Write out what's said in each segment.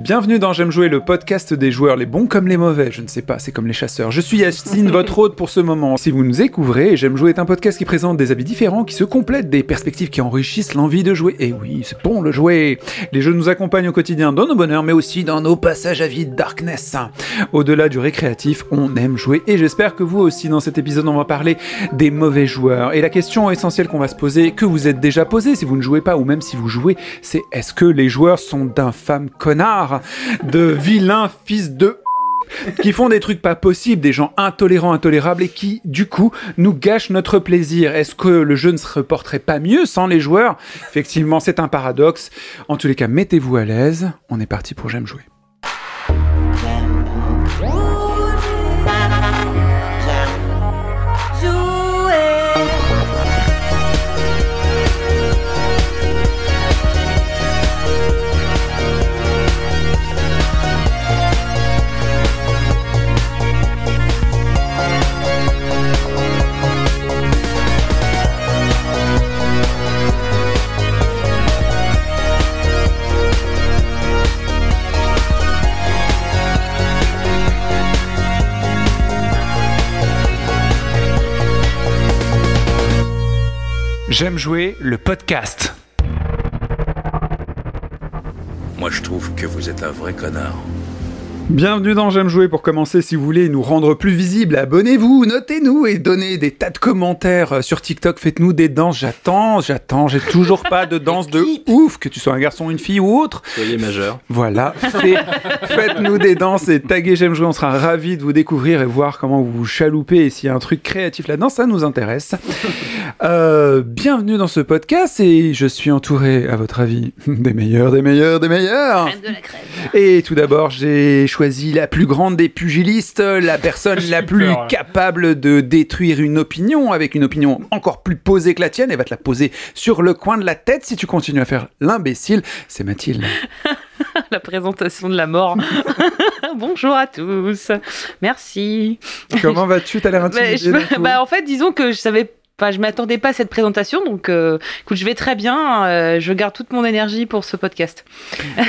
Bienvenue dans J'aime jouer, le podcast des joueurs, les bons comme les mauvais, je ne sais pas, c'est comme les chasseurs. Je suis Yacine, votre hôte pour ce moment. Si vous nous découvrez, J'aime jouer est un podcast qui présente des avis différents, qui se complètent, des perspectives qui enrichissent l'envie de jouer. Et oui, c'est bon le jouer. Les jeux nous accompagnent au quotidien dans nos bonheurs, mais aussi dans nos passages à vide darkness. Au-delà du récréatif, on aime jouer et j'espère que vous aussi dans cet épisode on va parler des mauvais joueurs. Et la question essentielle qu'on va se poser, que vous êtes déjà posée si vous ne jouez pas ou même si vous jouez, c'est est-ce que les joueurs sont d'infâmes connards? De vilains fils de qui font des trucs pas possibles, des gens intolérants, intolérables et qui, du coup, nous gâchent notre plaisir. Est-ce que le jeu ne se reporterait pas mieux sans les joueurs? Effectivement, c'est un paradoxe. En tous les cas, mettez-vous à l'aise. On est parti pour J'aime jouer. J'aime jouer le podcast. Moi, je trouve que vous êtes un vrai connard. Bienvenue dans J'aime jouer pour commencer si vous voulez nous rendre plus visibles, abonnez-vous, notez-nous et donnez des tas de commentaires sur TikTok, faites-nous des danses, j'attends, j'attends, j'ai toujours pas de danse de ouf, que tu sois un garçon, une fille ou autre. Soyez majeur. Voilà, faites-nous des danses et taguez J'aime jouer, on sera ravis de vous découvrir et voir comment vous vous chaloupez et s'il y a un truc créatif là-dedans, ça nous intéresse. Euh, bienvenue dans ce podcast et je suis entouré, à votre avis, des meilleurs, des meilleurs, des meilleurs. de la crème. Et tout d'abord, j'ai choisi la plus grande des pugilistes, la personne la plus peur, capable de détruire une opinion avec une opinion encore plus posée que la tienne. Elle va te la poser sur le coin de la tête si tu continues à faire l'imbécile. C'est Mathilde. La présentation de la mort. Bonjour à tous. Merci. Comment vas-tu? T'as l'air Bah, intimidée je- bah, en fait, disons que je savais Enfin, je m'attendais pas à cette présentation, donc euh, écoute, je vais très bien. euh, je garde toute mon énergie pour ce podcast. donc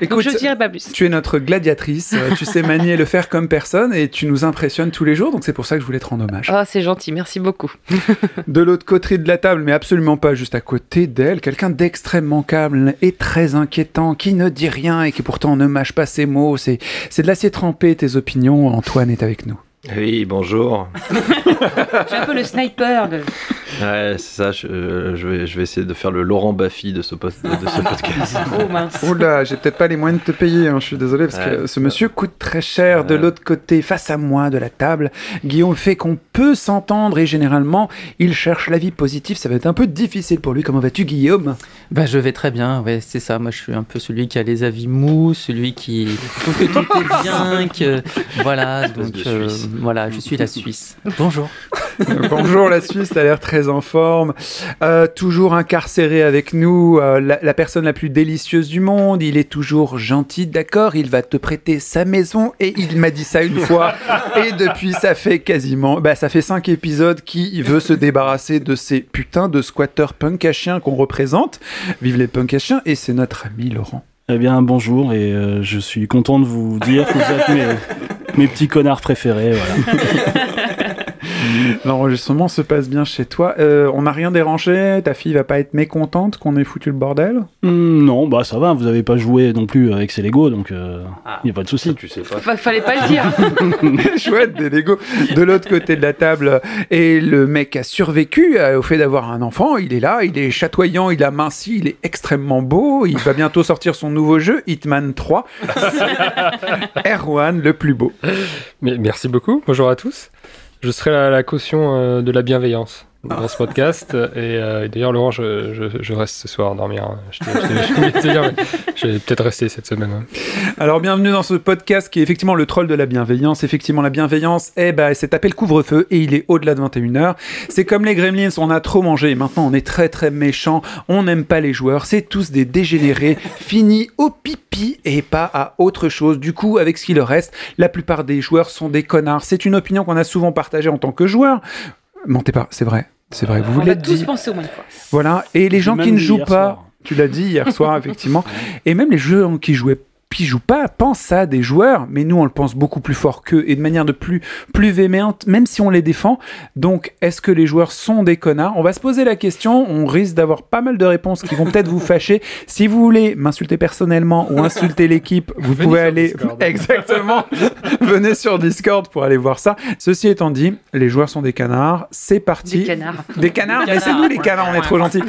Écoute, je ne dirai pas plus. tu es notre gladiatrice, euh, tu sais manier le faire comme personne et tu nous impressionnes tous les jours, donc c'est pour ça que je voulais te rendre hommage. Oh, c'est gentil, merci beaucoup. De l'autre côté de la table, mais absolument pas juste à côté d'elle, quelqu'un d'extrêmement calme et très inquiétant, qui ne dit rien et qui pourtant ne mâche pas ses mots. C'est, c'est de l'acier trempé, tes opinions. Antoine est avec nous. Oui, bonjour. Je suis un peu le sniper. le- Ouais, c'est ça, je, euh, je vais, je vais essayer de faire le Laurent Baffy de ce, post- de ce podcast. Oh mince. Oula, j'ai peut-être pas les moyens de te payer, hein, je suis désolé, parce que ce monsieur coûte très cher. De l'autre côté, face à moi de la table, Guillaume fait qu'on peut s'entendre et généralement, il cherche la vie positive. Ça va être un peu difficile pour lui. Comment vas-tu, Guillaume? Bah, je vais très bien, ouais, c'est ça. Moi, je suis un peu celui qui a les avis mous, celui qui trouve que tout est bien, que voilà. Donc, euh, voilà, je suis la Suisse. Bonjour. Bonjour la Suisse, t'as l'air très en forme. Euh, toujours incarcéré avec nous, euh, la, la personne la plus délicieuse du monde. Il est toujours gentil, d'accord Il va te prêter sa maison et il m'a dit ça une fois. Et depuis, ça fait quasiment, bah ça fait cinq épisodes qu'il veut se débarrasser de ces putains de squatteurs punk à chiens qu'on représente. Vive les punk à chiens et c'est notre ami Laurent. Eh bien, bonjour, et euh, je suis content de vous dire que vous êtes mes, mes petits connards préférés. Voilà. L'enregistrement se passe bien chez toi. Euh, on n'a rien dérangé. Ta fille va pas être mécontente qu'on ait foutu le bordel? Hum, non, bah ça va, vous avez pas joué non plus avec ces Lego, donc il n'y a pas de souci. tu sais pas. Fa- fallait pas le dire. Chouette, des Lego. De l'autre côté de la table, et le mec a survécu euh, au fait d'avoir un enfant. Il est là, il est chatoyant, il a minci, il est extrêmement beau. Il va bientôt sortir son nouveau jeu, Hitman 3. Erwan, le plus beau. Mais merci beaucoup. Bonjour à tous. Je serai la, la caution euh, de la bienveillance dans ce podcast. Et euh, d'ailleurs, Laurent, je, reste ce soir dormir. hein. Je, vais peut-être rester cette semaine. hein. Alors, bienvenue dans ce podcast qui est effectivement le troll de la bienveillance. Effectivement, la bienveillance, eh ben, c'est tapé le couvre-feu et il est au-delà de 21h. C'est comme les gremlins, on a trop mangé et maintenant on est très très méchant. On n'aime pas les joueurs. C'est tous des dégénérés, finis au pipi et pas à autre chose. Du coup, avec ce qui leur reste, la plupart des joueurs sont des connards. C'est une opinion qu'on a souvent partagée en tant que joueur. Mentez pas, c'est vrai. C'est vrai, vous On l'êtes tous dit. penser au moins une fois. Voilà. Et les gens qui ne jouent pas, soir. tu l'as dit hier soir, effectivement. Et même les jeux qui jouaient qui jouent pas pensent ça à des joueurs, mais nous on le pense beaucoup plus fort qu'eux et de manière de plus, plus véhémente, même si on les défend. Donc est-ce que les joueurs sont des connards? On va se poser la question, on risque d'avoir pas mal de réponses qui vont peut-être vous fâcher. Si vous voulez m'insulter personnellement ou insulter l'équipe, vous Venez pouvez aller... Discord. Exactement Venez sur Discord pour aller voir ça. Ceci étant dit, les joueurs sont des canards, c'est parti. Des canards. Des canards, Des mais c'est nous les canards, on est trop gentils.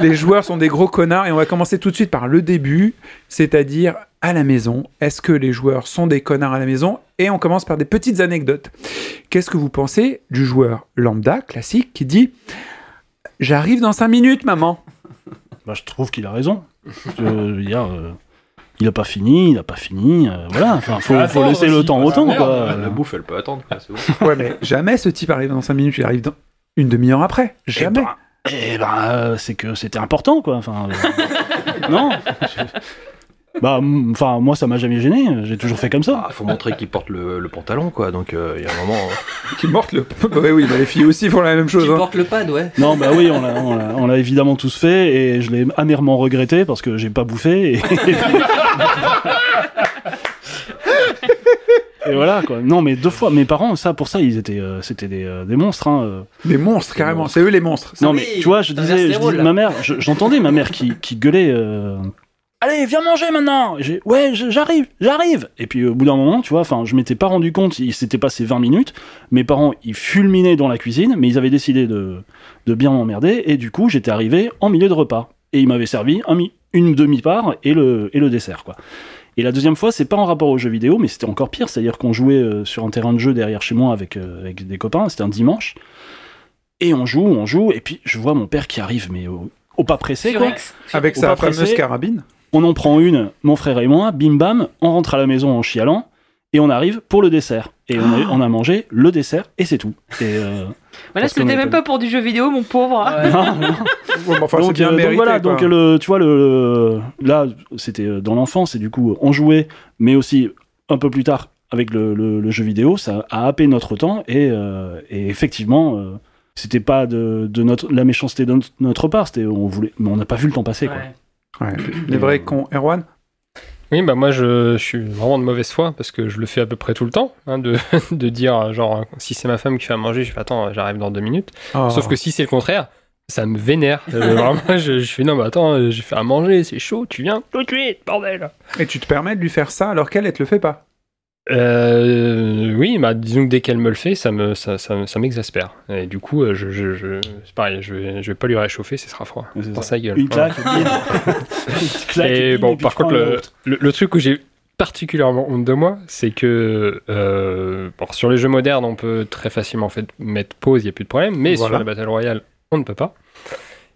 Les joueurs sont des gros connards et on va commencer tout de suite par le début, c'est-à-dire à la maison. Est-ce que les joueurs sont des connards à la maison? Et on commence par des petites anecdotes. Qu'est-ce que vous pensez du joueur lambda, classique, qui dit J'arrive dans 5 minutes, maman? Bah, je trouve qu'il a raison. Je veux dire, euh, il a pas fini, il a pas fini. euh, voilà, enfin, faut, Faut faut attendre laisser le temps au temps, Merde. quoi. La bouffe, elle peut attendre, quoi, c'est bon. Ouais, mais jamais ce type arrive dans 5 minutes, il arrive dans une demi-heure après. Eh Jamais. ben, eh ben, euh, c'est que c'était important, quoi. Enfin, euh, non. je- Bah, enfin, moi, ça m'a jamais gêné. J'ai toujours fait comme ça. Ah, faut montrer qu'il porte le, le pantalon, quoi. Donc, euh, il y a un moment. Qui morte le. ouais, oui, bah, les filles aussi font la même chose. Tu hein. portes le pad, ouais. Non, bah oui, on l'a, évidemment tous fait et je l'ai amèrement regretté parce que j'ai pas bouffé. Et, Et voilà quoi. Non, mais deux fois. Mes parents, ça, pour ça, ils étaient, euh, c'était des, euh, des monstres. Hein. euh. Des monstres, carrément. monstres. C'est eux les monstres. Non, oui, mais tu vois, je disais, je ma mère, je- j'entendais ma mère qui, qui gueulait. Allez, viens manger maintenant. J'ai, ouais, j'arrive, j'arrive. Et puis au bout d'un moment, tu vois, enfin, je m'étais pas rendu compte. Il s'était passé 20 minutes. Mes parents, ils fulminaient dans la cuisine, mais ils avaient décidé de, de bien m'emmerder. Et du coup, j'étais arrivé en milieu de repas. Et ils m'avaient servi un une demi-part et le, et le dessert, quoi. Et la deuxième fois, c'est pas en rapport aux jeux vidéo, mais c'était encore pire. C'est-à-dire qu'on jouait euh, sur un terrain de jeu derrière chez moi avec, euh, avec des copains. C'était un dimanche. Et on joue, on joue. Et puis, je vois mon père qui arrive, mais au, au pas pressé, quoi. Avec sa fameuse pressé. carabine. On en prend une, mon frère et moi, bim bam, on rentre à la maison en chialant, et on arrive pour le dessert. Et on a, on a mangé le dessert, et c'est tout. Et, euh, Voilà, c'était même pas- pour du jeu vidéo, mon pauvre. non, non. Ouais, bah, enfin, donc, bien euh, donc voilà, quoi. donc le, tu vois, le, là, c'était euh, dans l'enfance, et du coup, on jouait, mais aussi un peu plus tard avec le, le- le jeu vidéo, ça a happé notre temps, et, euh, et effectivement, euh, c'était pas de, de notre, la méchanceté de notre, notre part, c'était, on voulait, mais on n'a pas vu le temps passer, quoi. Ouais. Les vrais cons. Erwan? Oui, bah moi je, je suis vraiment de mauvaise foi parce que je le fais à peu près tout le temps, hein, de, de dire genre si c'est ma femme qui fait à manger, je fais attends, j'arrive dans deux minutes. Oh. Sauf que si c'est le contraire, ça me vénère. Euh, vraiment, je, je fais non, mais attends, euh, j'ai fait à manger, c'est chaud, tu viens tout de suite, bordel. Et tu te permets de lui faire ça alors qu'elle, elle te le fait pas Euh, oui, bah disons que dès qu'elle me le fait, ça me ça, ça, ça m'exaspère. Et du coup, euh, je, je, je- c'est pareil, je vais, je vais pas lui réchauffer, ce sera froid. Ouais, c'est Dans ça. sa gueule. Une claque, claque, Et bon, par contre, le, le, le truc que j'ai particulièrement honte de moi, c'est que euh, bon, sur les jeux modernes, on peut très facilement en fait, mettre pause, il n'y a plus de problème, mais Voilà. sur les Battle Royale, on ne peut pas.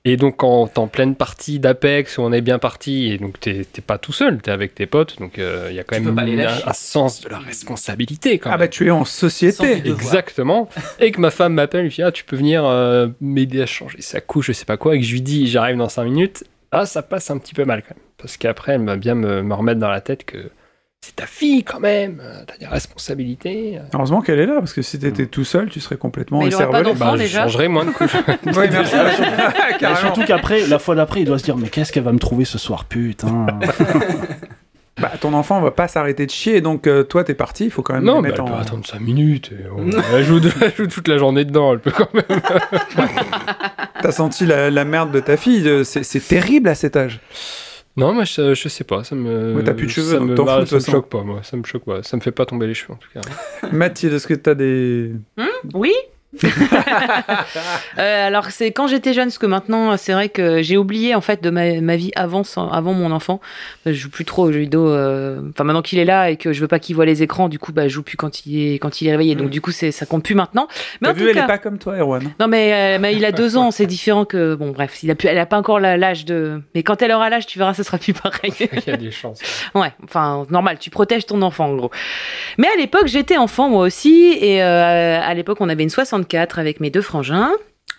Et donc, quand t'es en pleine partie d'Apex, où on est bien parti, et donc t'es t'es pas tout seul, t'es avec tes potes, donc euh, il y a quand Tu même un, sens de la responsabilité quand Ah même. bah tu es en société. Exactement. Et que ma femme m'appelle, lui dit Ah, tu peux venir euh, m'aider à changer sa couche, je sais pas quoi. Et que je lui dis J'arrive dans 5 minutes. Ah, ça passe un petit peu mal quand même. Parce qu'après, elle va bien me, me remettre dans la tête que c'est ta fille quand même. euh, T'as des responsabilités. euh. Heureusement qu'elle est là, parce que si t'étais tout seul, tu serais complètement écervelé. Bah, je déjà changerai moins de couches. Oui, merci. Et Carrément. surtout qu'après, la fois d'après, il doit se dire Mais qu'est-ce qu'elle va me trouver ce soir, putain Bah, ton enfant va pas s'arrêter de chier, donc euh, toi t'es parti, il faut quand même non, mais elle mettre peut en... attendre 5 minutes. et on- elle, joue de- elle joue toute la journée dedans. Elle peut quand même. T'as senti la, la merde de ta fille, c'est terrible à cet âge. Non, moi je, je sais pas. Ça me. Ouais, t'as plus de cheveux, ça donc me, t'en bah, fous, ça me choque pas, moi. Ça me choque pas. Ça me fait pas tomber les cheveux en tout cas. Mathilde, est-ce que t'as des... Oui? Euh, alors c'est quand j'étais jeune, parce que maintenant c'est vrai que j'ai oublié en fait de ma, ma vie avant, sans- avant mon enfant. Je joue plus trop aux jeux vidéo. euh, Enfin maintenant qu'il est là et que je veux pas qu'il voit les écrans, du coup bah je joue plus quand il est quand il est réveillé. Donc du coup c'est ça compte plus maintenant. Mais T'as en vu, tout elle cas, est pas comme toi, Erwan. non mais, euh, mais il a deux ans, c'est différent que bon bref, il a pu, elle a pas encore l'âge de. Mais quand elle aura l'âge, tu verras, ce sera plus pareil. Il y a des chances. Ouais, enfin, normal, tu protèges ton enfant, en gros. Mais à l'époque, j'étais enfant, moi aussi, et euh, à l'époque, on avait une 64 avec mes deux frangins,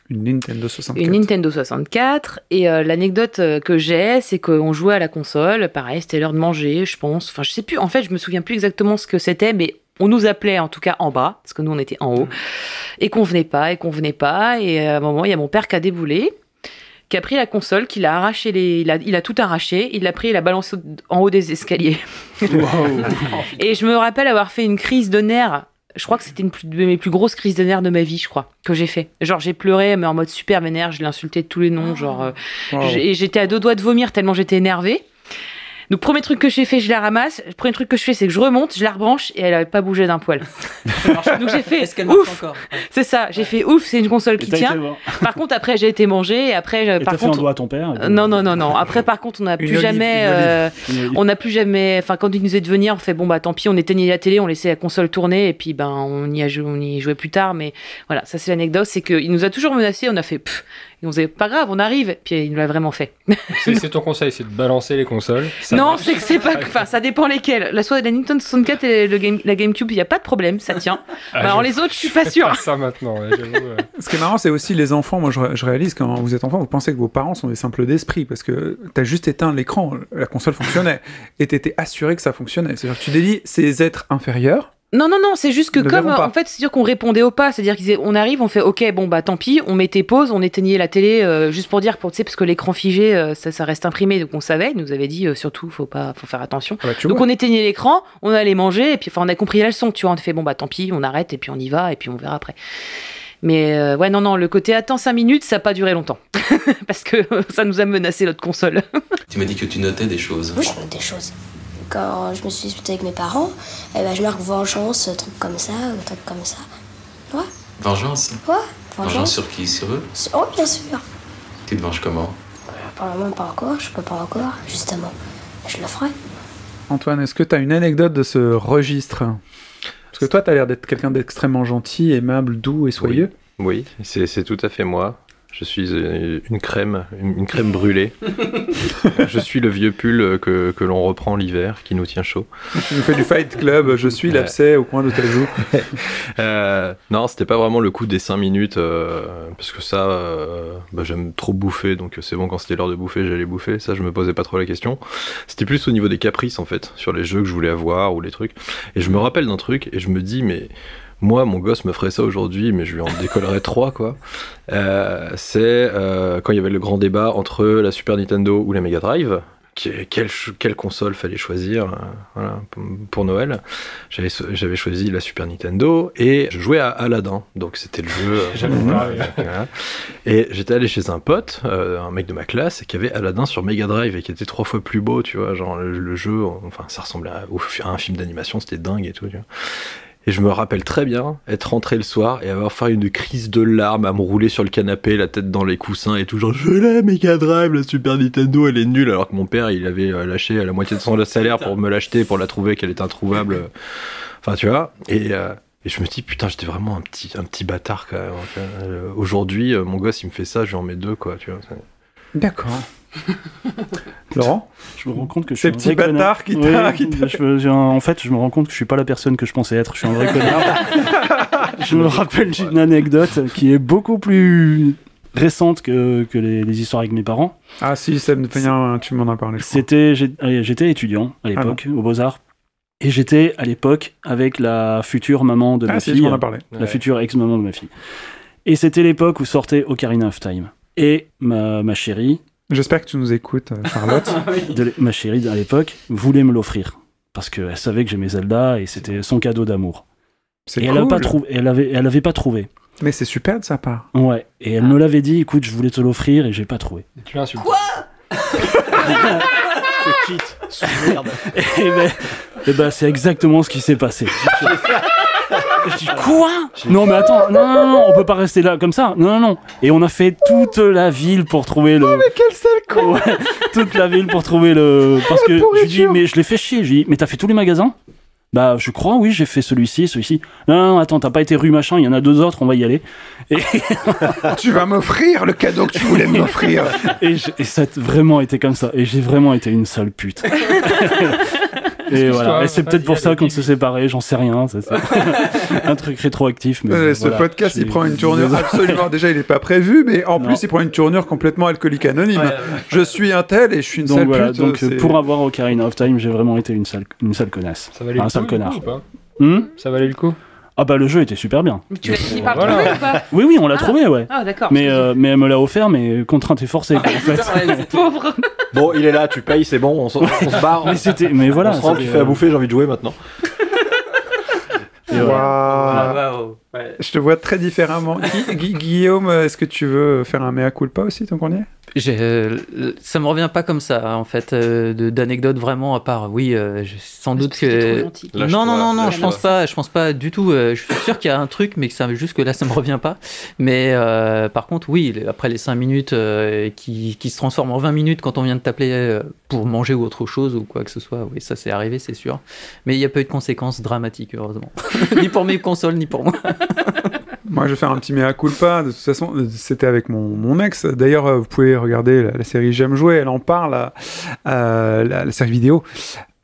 Une Nintendo 64. une Nintendo 64, et euh, l'anecdote euh, que j'ai, c'est qu'on jouait à la console, pareil, c'était l'heure de manger, je pense, enfin, je sais plus, en fait, je me souviens plus exactement ce que c'était, mais on nous appelait en tout cas en bas, parce que nous, on était en haut, et qu'on venait pas, et qu'on venait pas, et à un moment, il y a mon père qui a déboulé, qui a pris la console, qui l'a arraché les, il a, il a tout arraché, il l'a pris, il l'a balancé en haut des escaliers. Et je me rappelle avoir fait une crise de nerfs. Je crois que c'était une de mes plus grosses crises de nerfs de ma vie, je crois, que j'ai fait. Genre, j'ai pleuré, mais en mode super vénère, je l'ai insulté de tous les noms, genre. euh, Wow. et j'étais à deux doigts de vomir tellement j'étais énervée. Donc, premier truc que j'ai fait, je la ramasse. Le premier truc que je fais, c'est que je remonte, je la rebranche et elle avait pas bougé d'un poil. Donc, j'ai fait Est-ce qu'elle marche ouf. encore? C'est ça, j'ai fait ouf, c'est une console Et qui tient. Par contre, après, j'ai été manger et après, euh, Et par t'as fait un contre. doigt à ton père. puis- non, non, non, non. Après, par contre, on n'a plus olive, jamais. une olive. euh, Une- on n'a plus jamais. Enfin, quand il nous est de venir, on fait bon, bah tant pis, on éteignait la télé, on laissait la console tourner et puis ben on y, a joué, on y jouait plus tard. Mais voilà, ça c'est l'anecdote. C'est qu'il nous a toujours menacé, on a fait. Pff, et on disait pas grave, on arrive. Puis il nous l'a vraiment fait. C'est ton conseil, c'est de balancer les consoles. Ça non, c'est que c'est pas. Enfin, ça dépend lesquelles. La, soit la Nintendo 64 et le game, la GameCube, il n'y a pas de problème, ça tient. Ah, Mais alors je les autres, je suis pas sûre. pas ça maintenant, ouais, j'avoue. euh. Ce qui est marrant, c'est aussi les enfants. Moi, je, je réalise quand vous êtes enfant, vous pensez que vos parents sont des simples d'esprit parce que t'as juste éteint l'écran, la console fonctionnait et t'étais assuré que ça fonctionnait. C'est-à-dire que tu dédies ces êtres inférieurs. Non, non, non, c'est juste que Ne comme, en fait, c'est sûr qu'on répondait au pas, c'est-à-dire qu'on arrive, on fait, ok, bon, bah tant pis, on mettait pause, on éteignait la télé, euh, juste pour dire, pour, tu sais, parce que l'écran figé, euh, ça, ça reste imprimé, donc on savait, il nous avait dit, euh, surtout, faut pas, faut faire attention. Ah bah, Donc vois. on éteignait l'écran, on allait manger, et puis enfin, on a compris la leçon, tu vois, on a fait, bon, bah tant pis, on arrête, et puis on y va, et puis on verra après. Mais euh, ouais, non, non, le côté attends 5 minutes, ça n'a pas duré longtemps. parce que ça nous a menacé notre console. Tu m'as dit que tu notais des choses. Oui, je note des choses. Quand je me suis disputé avec mes parents, eh ben, je marque vengeance, truc comme ça, ou truc comme ça. Vengeance Ouais, Vengeance vengeance. sur qui? Sur eux? Oh, bien sûr. Tu te venges comment? Pour le moment, pas encore, je peux pas encore, justement. Je le ferai. Antoine, est-ce que t'as une anecdote de ce registre? Parce que toi, t'as l'air d'être quelqu'un d'extrêmement gentil, aimable, doux et soyeux. Oui, c'est tout à fait moi. Je suis euh, une crème, une une crème brûlée. je suis le vieux pull que, que l'on reprend l'hiver, qui nous tient chaud. Tu nous fais du Fight Club, je suis l'abcès au coin de ta joue. Euh, non, c'était pas vraiment le coup des 5 minutes, euh, parce que ça, euh, bah, j'aime trop bouffer, donc c'est bon, quand c'était l'heure de bouffer, j'allais bouffer, ça je me posais pas trop la question. C'était plus au niveau des caprices en fait, sur les jeux que je voulais avoir ou les trucs. Et je me rappelle d'un truc, et je me dis, mais moi, mon gosse me ferait ça aujourd'hui, mais je lui en décollerais trois, quoi. Euh, c'est euh, quand il y avait le grand débat entre la Super Nintendo ou la Mega Drive. Quelle, console fallait choisir euh, voilà, pour- Noël J'avais choisi la Super Nintendo et je jouais à Aladdin, donc c'était le jeu. voilà. Et j'étais allé chez un pote, euh, un mec de ma classe, qui avait Aladdin sur Mega Drive et qui était trois fois plus beau, tu vois. Genre le, le jeu, enfin ça ressemblait à, à un film d'animation, c'était dingue et tout. Tu vois. Et je me rappelle très bien être rentré le soir et avoir fait une crise de larmes à me rouler sur le canapé, la tête dans les coussins et tout. Genre, je l'ai, Mega Drive, la Super Nintendo, elle est nulle. Alors que mon père, il avait euh, lâché la moitié de son salaire pour me l'acheter, pour la trouver qu'elle était introuvable. Enfin, tu vois. Et, euh, et je me dis, putain, j'étais vraiment un petit, un petit bâtard quand même. Euh, Aujourd'hui, euh, mon gosse, il me fait ça, je lui en mets deux, quoi. Tu vois. D'accord. Laurent Je me rends compte que je suis un vrai qui connard. t'a- Oui, qui t'a- je En fait, je me rends compte que je suis pas la personne que je pensais être. Je suis un vrai connard. je me rappelle d'une anecdote qui est beaucoup plus récente que, que les, les histoires avec mes parents. Ah si, ça me vient, tu m'en as parlé. C'était, j'étais étudiant à l'époque aux Beaux Arts, et j'étais à l'époque avec la future maman de Ah ma si, fille, tu m'en as parlé. la future ex-maman de ma fille. Et c'était l'époque où sortait Ocarina of Time. Et ma, ma chérie, J'espère que tu nous écoutes, euh, Charlotte. de ma chérie à l'époque, voulait me l'offrir parce qu'elle savait que j'aimais Zelda et c'était son cadeau d'amour. Et elle, a pas trouvé, elle avait, elle avait pas trouvé. Mais c'est super de sa part. Ouais. Et elle me l'avait dit, écoute, je voulais te l'offrir et j'ai pas trouvé. Tu l'insultes. Et ben, eh ben, c'est exactement ce qui s'est passé. Je dis quoi Non mais attends, non, non, non, on peut pas rester là comme ça. Non, non, non. Et on a fait toute la ville pour trouver le. Mais quel sale con Ouais, toute la ville pour trouver le. Parce que je lui dis, mais je l'ai fait chier. Je lui dis, mais t'as fait tous les magasins? Bah, je crois, oui, j'ai fait celui-ci, celui-ci. Non, non, non, attends, t'as pas été rue machin, il y en a deux autres, on va y aller. Et, Tu vas m'offrir le cadeau que tu voulais m'offrir. et ça a vraiment été comme ça. Et j'ai vraiment été une sale pute. Et voilà. Et c'est peut-être pour ça qu'on s'est séparés, j'en sais rien. c'est un truc rétroactif. Mais ce podcast, il prend une tournure absolument. Déjà, il n'est pas prévu, mais en Non. plus, il prend une tournure complètement alcoolique anonyme. Je suis un tel et je suis une Donc sale voilà, pute. donc c'est- pour avoir Ocarina of Time, j'ai vraiment été une sale, une sale connasse. Ça valait un le sale coup, connard. coup, ou pas Hmm Ça valait le coup Ah bah le jeu était super bien. Mais tu l'as fini par Voilà. trouver ou pas Oui, oui, on l'a Ah. trouvé, ouais. Ah, d'accord. Mais, euh, mais elle me l'a offert, mais contrainte et forcée, quoi, en fait. Pauvre. Bon, il est là, tu payes, c'est bon, on, se barre. Mais c'était, mais voilà. on se rend, tu c'était, fais à euh, bouffer, j'ai envie de jouer maintenant. voilà. Ouais. Je te vois très différemment. Gui- Gui- Guillaume, est-ce que tu veux faire un mea culpa aussi, tant qu'on y est euh, ça me revient pas comme ça, en fait, euh, d'anecdotes vraiment, à part, oui, euh, je- sans doute que que. trop gentil. Lâche-toi, non, non, non, non, je pense pas, je pense pas du tout. euh, je suis sûr qu'il y a un truc, mais que ça, juste que là, ça me revient pas. Mais euh, par contre, oui, après les 5 minutes euh, qui, qui se transforment en 20 minutes quand on vient de t'appeler euh, pour manger ou autre chose ou quoi que ce soit, oui, ça c'est arrivé, c'est sûr. Mais il n'y a pas eu de conséquences dramatiques, heureusement. ni pour mes consoles, ni pour moi. Moi, je vais faire un petit mea culpa. De toute façon, c'était avec mon, ex. D'ailleurs, euh, vous pouvez regarder la, série J'aime jouer. Elle en parle, euh, la, série vidéo.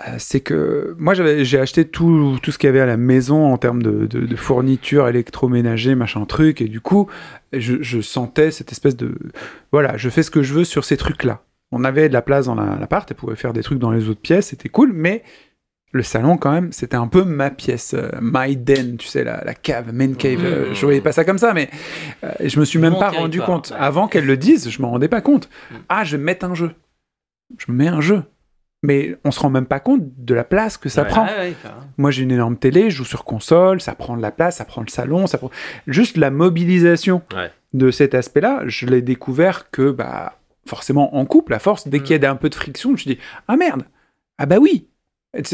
Euh, c'est que moi, j'ai acheté tout, tout ce qu'il y avait à la maison en termes de, de, fournitures électroménager, machin truc. Et du coup, je, sentais cette espèce de. Voilà, je fais ce que je veux sur ces trucs-là. On avait de la place dans la- l'appart. Elle pouvait faire des trucs dans les autres pièces. C'était cool. Mais le salon, quand même, c'était un peu ma pièce, euh, my den, tu sais, la, la cave, main cave. euh, je voyais pas ça comme ça, mais euh, je me suis même pas rendu compte. ouais. Avant qu'elle le dise, je m'en rendais pas compte. Ah, je vais mettre un jeu. Je mets un jeu. Mais on se rend même pas compte de la place que ça Ouais. prend. Ah ouais. Moi, j'ai une énorme télé, je joue sur console, ça prend de la place, ça prend le salon, ça prend... Juste la mobilisation Ouais. de cet aspect-là, je l'ai découvert que, bah, forcément en couple, à force, dès qu'il y a un peu de friction, je dis « Ah merde Ah bah oui !»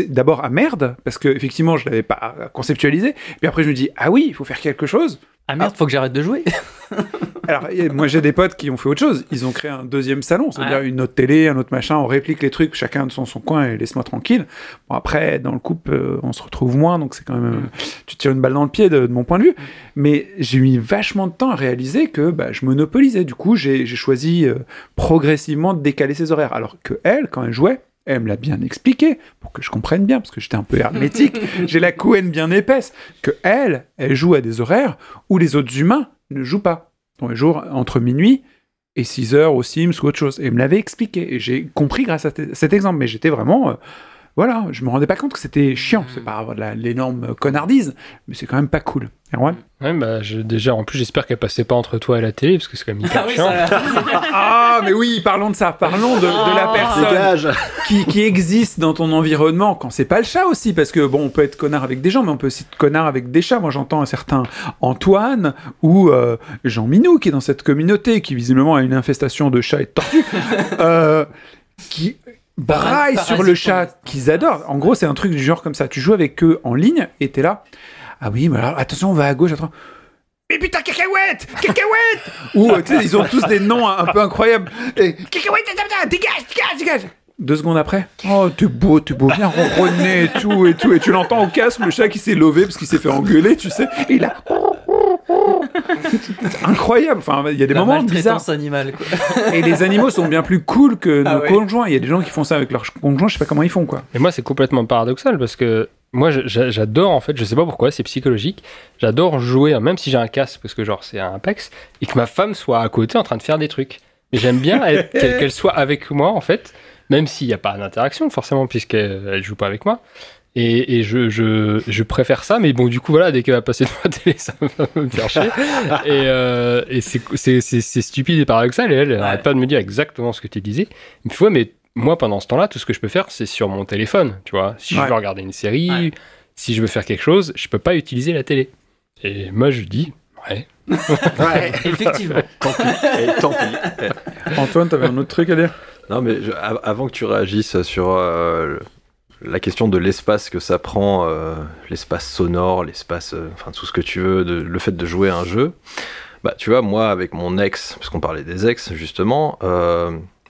D'abord, ah merde, parce que effectivement, je l'avais pas conceptualisé. Puis après, je me dis, ah oui, il faut faire quelque chose. Ah merde, faut que j'arrête de jouer. Alors, moi, j'ai des potes qui ont fait autre chose. Ils ont créé un deuxième salon, c'est-à-dire Ouais. une autre télé, un autre machin. On réplique les trucs, chacun de son, son coin et laisse-moi tranquille. Bon, après, dans le couple, euh, on se retrouve moins, donc c'est quand même. euh, Tu tires une balle dans le pied de, de mon point de vue. Mais j'ai mis vachement de temps à réaliser que bah, je monopolisais. Du coup, j'ai j'ai choisi euh, progressivement de décaler ses horaires. Alors que elle, quand elle jouait, elle me l'a bien expliqué pour que je comprenne bien, parce que j'étais un peu hermétique. j'ai la couenne bien épaisse. Que elle, elle joue à des horaires où les autres humains ne jouent pas. Dans les jours entre minuit et 6 heures au Sims ou autre chose. Et elle me l'avait expliqué. Et j'ai compris grâce à cet exemple. Mais j'étais vraiment. euh, voilà, je me rendais pas compte que c'était chiant. C'est pas de la- l'énorme connardise, mais c'est quand même pas cool. Erwan? Ouais, bah, je- déjà, en plus, j'espère qu'elle passait pas entre toi et la télé, parce que c'est quand même hyper chiant. Ah, mais oui, parlons de ça. Parlons de, de la personne Dégage qui, qui existe dans ton environnement quand c'est pas le chat aussi. Parce que bon, on peut être connard avec des gens, mais on peut aussi être connard avec des chats. Moi, j'entends un certain Antoine ou euh, Jean Minou qui est dans cette communauté, qui visiblement a une infestation de chats et de tortues, euh, qui braille sur le chat qu'ils adorent. En gros, c'est un truc du genre comme ça. Tu joues avec eux en ligne et t'es là. Ah oui, mais alors attention, on va à gauche, attends. Mais putain, cacahuète Cacahuète Ou, euh, tu sais, ils ont tous des noms un, un peu incroyables. Et, cacahuète, dégage, dégage, dégage Deux secondes après, oh, t'es beau, t'es beau, viens ronronner et tout, et tout. Et tu l'entends au casque, le chat qui s'est levé parce qu'il s'est fait engueuler, tu sais. Et il a... C'est incroyable. Enfin, il y a des La moments bizarres. animale, quoi. Et les animaux sont bien plus cool que Ah nos ouais. conjoints. Il y a des gens qui font ça avec leurs conjoints, je sais pas comment ils font, quoi. Et moi, c'est complètement paradoxal parce que moi, j'adore, en fait, je sais pas pourquoi, c'est psychologique. J'adore jouer, hein, même si j'ai un casque, parce que genre, c'est un Apex, et que ma femme soit à côté en train de faire des trucs. J'aime bien qu'elle soit avec moi, en fait, même s'il n'y a pas d'interaction, forcément, puisqu'elle elle joue pas avec moi. Et, et je, je, je préfère ça, mais bon, du coup, voilà, dès qu'elle va passer devant la télé, ça va me faire chier. et euh, et c'est- stupide et paradoxal, et elle, elle arrête pas de me dire exactement ce que tu disais. Il me fait, ouais, mais moi, pendant ce temps-là, tout ce que je peux faire, c'est sur mon téléphone, tu vois. Si Ouais. je veux regarder une série, Ouais. si je veux faire quelque chose, je peux pas utiliser la télé. Et moi, je dis, ouais. Ouais, Effectivement. tant pis. Et tant pis. Antoine, t'avais un autre truc à dire? Non, mais je- avant que tu réagisses sur euh, la question de l'espace que ça prend, euh, l'espace sonore, l'espace, euh, enfin tout ce que tu veux, de- le fait de jouer à un jeu, bah tu vois, moi avec mon ex, parce qu'on parlait des ex justement,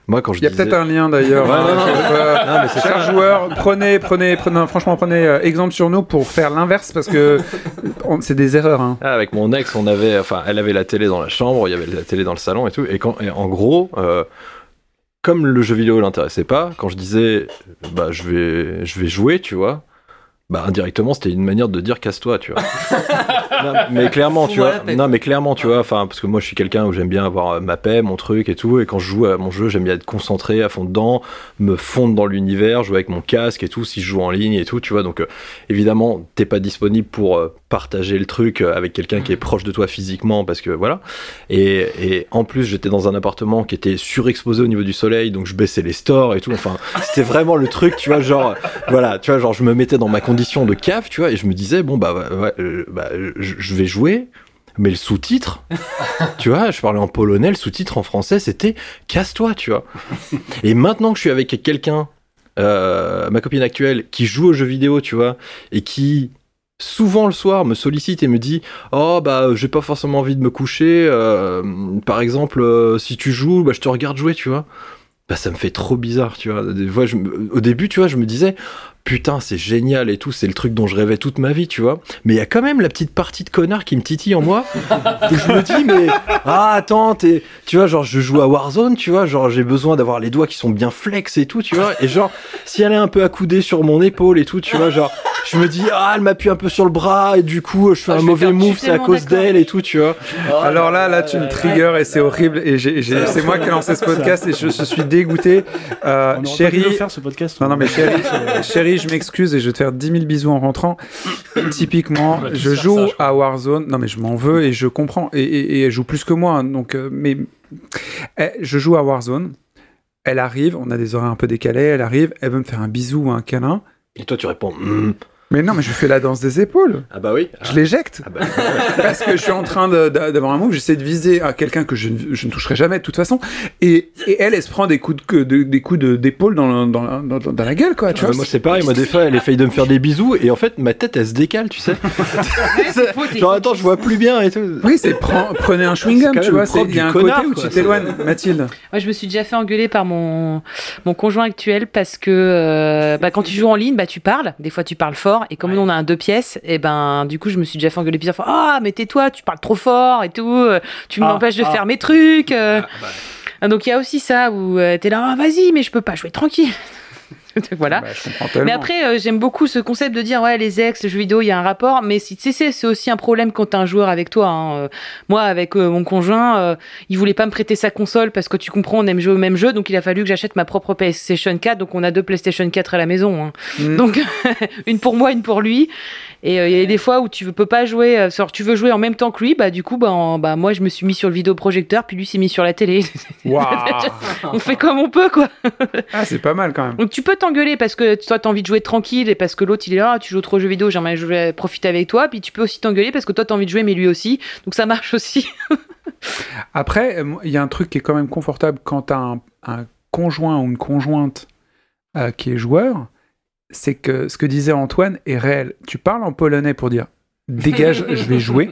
moi quand je Il y a disais... peut-être un lien d'ailleurs. Ouais, Euh, Chers joueurs, prenez, prenez, prenez, non, franchement, prenez euh, exemple sur nous pour faire l'inverse parce que c'est des erreurs. Hein. Ah, avec mon ex, on avait, enfin, elle avait la télé dans la chambre, il y avait la télé dans le salon et tout. Et, quand, et en gros, euh, comme le jeu vidéo l'intéressait pas, quand je disais, bah, je vais, je vais jouer, tu vois, Bah indirectement, c'était une manière de dire casse-toi, tu vois. non, mais clairement, tu vois. Non, mais clairement, tu vois. Enfin, parce que moi, je suis quelqu'un où j'aime bien avoir euh, ma paix, mon truc et tout. Et quand je joue à mon jeu, j'aime bien être concentré à fond dedans, me fondre dans l'univers, jouer avec mon casque et tout. Si je joue en ligne et tout, tu vois. Donc, euh, évidemment, t'es pas disponible pour euh, partager le truc avec quelqu'un qui est proche de toi physiquement, parce que voilà. Et, et en plus, j'étais dans un appartement qui était surexposé au niveau du soleil, donc je baissais les stores et tout. Enfin, c'était vraiment le truc, tu vois, genre, voilà, tu vois, genre, je me mettais dans ma condition de cave, tu vois, et je me disais, bon, bah, ouais, euh, bah, je vais jouer. Mais le sous-titre, tu vois, je parlais en polonais, le sous-titre en français, c'était casse-toi, tu vois. Et maintenant que je suis avec quelqu'un, euh, ma copine actuelle, qui joue aux jeux vidéo, tu vois, et qui souvent le soir me sollicite et me dit oh bah j'ai pas forcément envie de me coucher euh, par exemple euh, si tu joues bah je te regarde jouer tu vois bah ça me fait trop bizarre tu vois des fois je au début tu vois je me disais putain c'est génial et tout c'est le truc dont je rêvais toute ma vie tu vois mais il y a quand même la petite partie de connard qui me titille en moi et je me dis mais ah attends t'es tu vois genre je joue à Warzone tu vois genre j'ai besoin d'avoir les doigts qui sont bien flex et tout tu vois et genre si elle est un peu accoudée sur mon épaule et tout tu vois genre je me dis ah elle m'appuie un peu sur le bras et du coup je fais Ah, un je mauvais move c'est à cause d'elle et tout tu vois Alors là, là, tu me trigger et c'est horrible. Et j'ai- j'ai- c'est moi qui ai lancé ce podcast et je, je suis dégoûté. Euh, chérie, le faire ce podcast. non, non, mais chérie, chérie, je m'excuse et je vais te faire 10 000 bisous en rentrant. Typiquement, je joue ça, je crois. à Warzone. Non, mais je m'en veux et je comprends. Et, et- et elle joue plus que moi. hein, donc, euh, mais eh, je joue à Warzone. Elle arrive, on a des horaires un peu décalés. Elle arrive, elle veut me faire un bisou ou un câlin. et toi tu réponds Hmm. Mais non, mais je fais la danse des épaules. ah bah oui Je l'éjecte. ah bah, Parce que je suis en train d'avoir un move, j'essaie de viser à quelqu'un que je, ne- je ne toucherai jamais de toute façon. Et, et elle, elle se prend des coups de- de- des coups de- d'épaule dans, la- dans, la- dans, dans- dans la gueule, quoi. Tu Ah bah, vois, moi c'est pareil moi des fois elle essaye de me faire des bisous et en fait ma tête elle se décale tu sais genre attends je vois plus bien et tout Oui, c'est prenez un chewing-gum, tu vois. Il y a un connard, côté où tu t'éloignes. Mathilde. Moi, je me suis déjà fait engueuler par mon, mon conjoint actuel parce que euh, bah, quand tu joues en ligne, bah, tu parles. Des fois, tu parles fort. Et comme nous, on a un deux pièces, et ben, du coup, je me suis déjà fait engueuler plusieurs fois. Ah, mais tais-toi, tu parles trop fort et tout. euh, Tu Ah, m'empêches de ah. faire mes trucs. euh. bah. Ah, Donc, il y a aussi ça où euh, t'es là, vas-y, mais je peux pas jouer tranquille. voilà. Bah, je. Mais après, euh, j'aime beaucoup ce concept de dire, ouais, les ex, les jeux vidéo, il y a un rapport. Mais si, tu sais, c'est aussi un problème quand t'as un joueur avec toi. hein. Euh, Moi, avec euh, mon conjoint, euh, il voulait pas me prêter sa console parce que tu comprends, on aime jouer au même jeu. Donc, il a fallu que j'achète ma propre PlayStation 4. Donc, on a deux PlayStation 4 à la maison. hein. Mm. Donc, une pour moi, une pour lui. Et il y a des fois où tu peux pas jouer, genre, tu veux jouer en même temps que lui, bah du coup, bah, en- bah moi je me suis mis sur le vidéoprojecteur, puis lui s'est mis sur la télé. On fait comme on peut, quoi. Ah, c'est pas mal quand même. Donc tu peux t'engueuler parce que toi t'as envie de jouer tranquille et parce que l'autre il est là, Ah, tu joues trop aux jeux vidéo, j'aimerais jouer- profiter avec toi. Puis tu peux aussi t'engueuler parce que toi t'as envie de jouer mais lui aussi. Donc ça marche aussi. Après, euh, il y a un truc qui est quand même confortable quand t'as un, un conjoint ou une conjointe euh, qui est joueur, c'est que ce que disait Antoine est réel. Tu parles en polonais pour dire dégage, je vais jouer,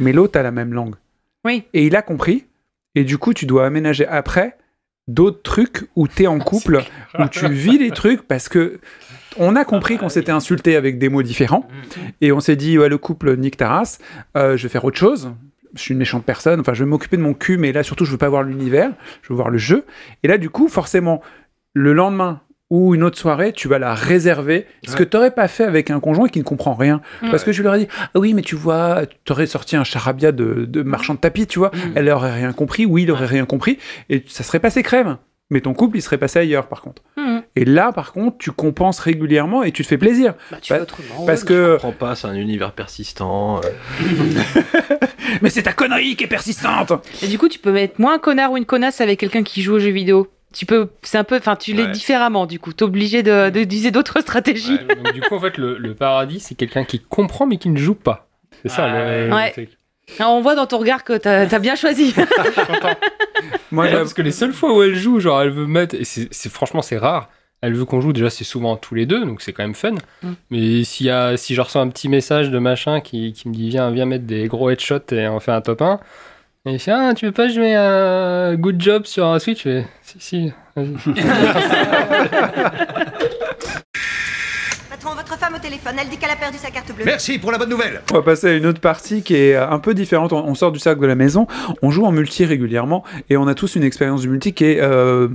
mais l'autre a la même langue. Oui. Et il a compris, et du coup, tu dois aménager après d'autres trucs où t'es en couple, où tu vis les trucs parce que on a compris qu'on s'était insulté avec des mots différents, et on s'est dit, ouais, le couple nique ta race, euh, je vais faire autre chose. Je suis une méchante personne, enfin, je vais m'occuper de mon cul, mais là, surtout, je veux pas voir l'univers, je veux voir le jeu. Et là, du coup, forcément, le lendemain ou une autre soirée, tu vas la réserver, ce que tu n'aurais pas fait avec un conjoint qui ne comprend rien. Parce que je lui aurais dit, ah oui, mais tu vois, tu aurais sorti un charabia de, de marchand de tapis, tu vois, elle aurait rien compris, oui, il aurait rien compris, et ça serait passé crème. Mais ton couple, il serait passé ailleurs, par contre. Mhm. Et là, par contre, tu compenses régulièrement et tu te fais plaisir. Bah, tu Pas- fais autrement. Parce Je que. comprends pas, c'est un univers persistant. euh. Mais c'est ta connerie qui est persistante Et du coup, tu peux être moins un connard ou une connasse avec quelqu'un qui joue aux jeux vidéo. Tu peux, c'est un peu, enfin, tu l'es Ouais. différemment. Du coup, t'es obligé de d'utiliser d'autres stratégies. Ouais, donc, du coup, en fait, le, le paradis, c'est quelqu'un qui comprend mais qui ne joue pas. C'est ça le, le Ouais. truc. Alors, on voit dans ton regard que t'as as bien choisi. Moi, parce que les seules fois où elle joue, genre, elle veut mettre. Et c'est c'est- franchement, c'est rare. Elle veut qu'on joue, déjà, c'est souvent tous les deux, donc c'est quand même fun. Mm. Mais s'il y a, si je reçois un petit message de machin qui, qui me dit viens, viens mettre des gros headshots et on fait un top 1, et il fait ah, tu veux pas jouer un good job sur un Switch? Je fais, Si, si, vas-y. Patron, votre femme au téléphone, elle dit qu'elle a perdu sa carte bleue. Merci pour la bonne nouvelle. On va passer à une autre partie qui est un peu différente. On sort du cercle de la maison, on joue en multi régulièrement et on a tous une expérience du multi qui est. euh,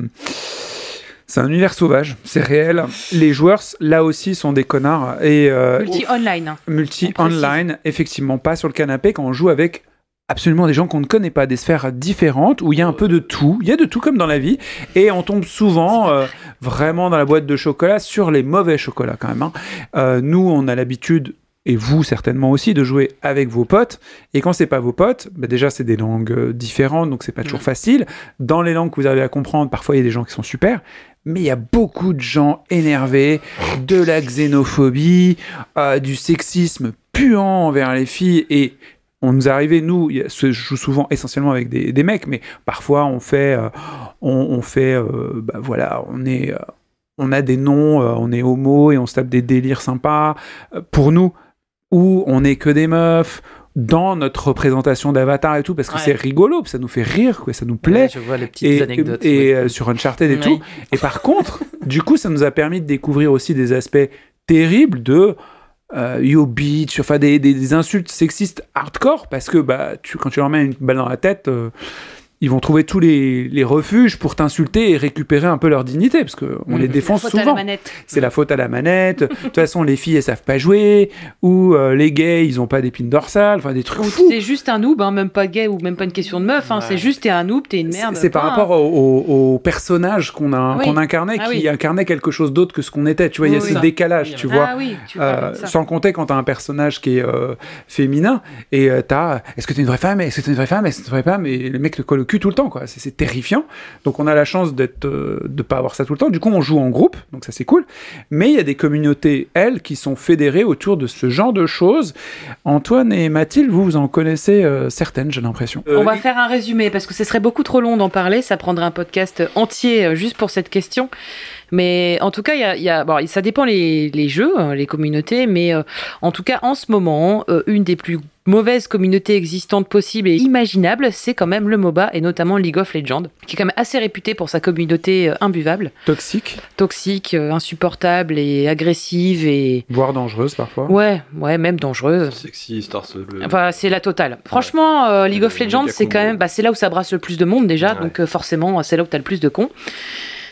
C'est un univers sauvage, c'est réel. Les joueurs, là aussi, sont des connards. Et euh, Multi-online. hein. multi-online, effectivement, pas sur le canapé quand on joue avec absolument des gens qu'on ne connaît pas, des sphères différentes, où il y a un peu de tout. Il y a de tout comme dans la vie. Et on tombe souvent euh, vraiment dans la boîte de chocolat sur les mauvais chocolats quand même. hein. Euh, nous, on a l'habitude et vous certainement aussi, de jouer avec vos potes. Et quand c'est pas vos potes, bah déjà c'est des langues euh, différentes, donc c'est pas toujours facile. Dans les langues que vous arrivez à comprendre, parfois il y a des gens qui sont super, mais il y a beaucoup de gens énervés, de la xénophobie, euh, du sexisme puant envers les filles et on nous est arrivé, nous, je joue souvent essentiellement avec des, des mecs, mais parfois on fait, euh, on, on fait, euh, bah voilà, on est, euh, on a des noms, on est homo et on se tape des délires sympas. Pour nous, où on est que des meufs, dans notre représentation d'Avatar et tout, parce que Ouais. c'est rigolo, ça nous fait rire, quoi, ça nous plaît. Ouais, je vois les petites et, anecdotes. et oui. sur Uncharted et Oui. tout. Et par contre, du coup, ça nous a permis de découvrir aussi des aspects terribles de euh, yo bitch, enfin des, des- insultes sexistes hardcore, parce que bah, tu, quand tu leur mets une balle dans la tête, euh, ils vont trouver tous les, les refuges pour t'insulter et récupérer un peu leur dignité, parce qu'on Mhm. les défonce souvent. manette. C'est la faute à la manette. De toute façon, les filles, elles savent pas jouer. Ou euh, les gays, ils ont pas d'épines dorsales. Enfin, des trucs Ou fous. t'es juste un noob, hein, même pas gay ou même pas une question de meuf. hein, C'est juste t'es un noob, t'es une merde. C'est c'est par rapport au, au- au personnage qu'on a, Oui. qu'on incarnait, Ah qui oui. incarnait quelque chose d'autre que ce qu'on était. Tu vois, il y a Oui, ce oui. décalage, tu vois. Ah oui, tu Euh, ça. sans compter quand t'as un personnage qui est euh, féminin et euh, t'as est-ce que t'es une vraie femme est-ce que t'es une vraie femme est-ce que t'es une vraie femme et le mec le colle cul tout le temps quoi. C'est c'est terrifiant. Donc on a la chance d'être euh, de pas avoir ça tout le temps. Du coup on joue en groupe donc ça c'est cool. Mais il y a des communautés elles qui sont fédérées autour de ce genre de choses. Antoine et Mathilde vous vous en connaissez euh, certaines j'ai l'impression. On va faire un résumé parce que ce serait beaucoup trop long d'en parler. Ça prendrait un podcast entier euh, juste pour cette question. Mais en tout cas, il y a, il y a- bon, ça dépend les, les jeux, euh, les communautés. Mais euh, en tout cas, en ce moment, euh, une des plus mauvaises communautés existantes possibles et imaginables, c'est quand même le MOBA et notamment League of Legends, qui est quand même assez réputé pour sa communauté euh, imbuvable, toxique toxique, euh, insupportable et agressive et voire dangereuse parfois ouais, ouais, même dangereuse. Sexiste, harceleux. Enfin, c'est la totale. Franchement, euh, League of Le Legends, c'est quand même, bah, c'est là où ça brasse le plus de monde déjà, Ouais. donc euh, forcément, c'est là où t'as le plus de cons.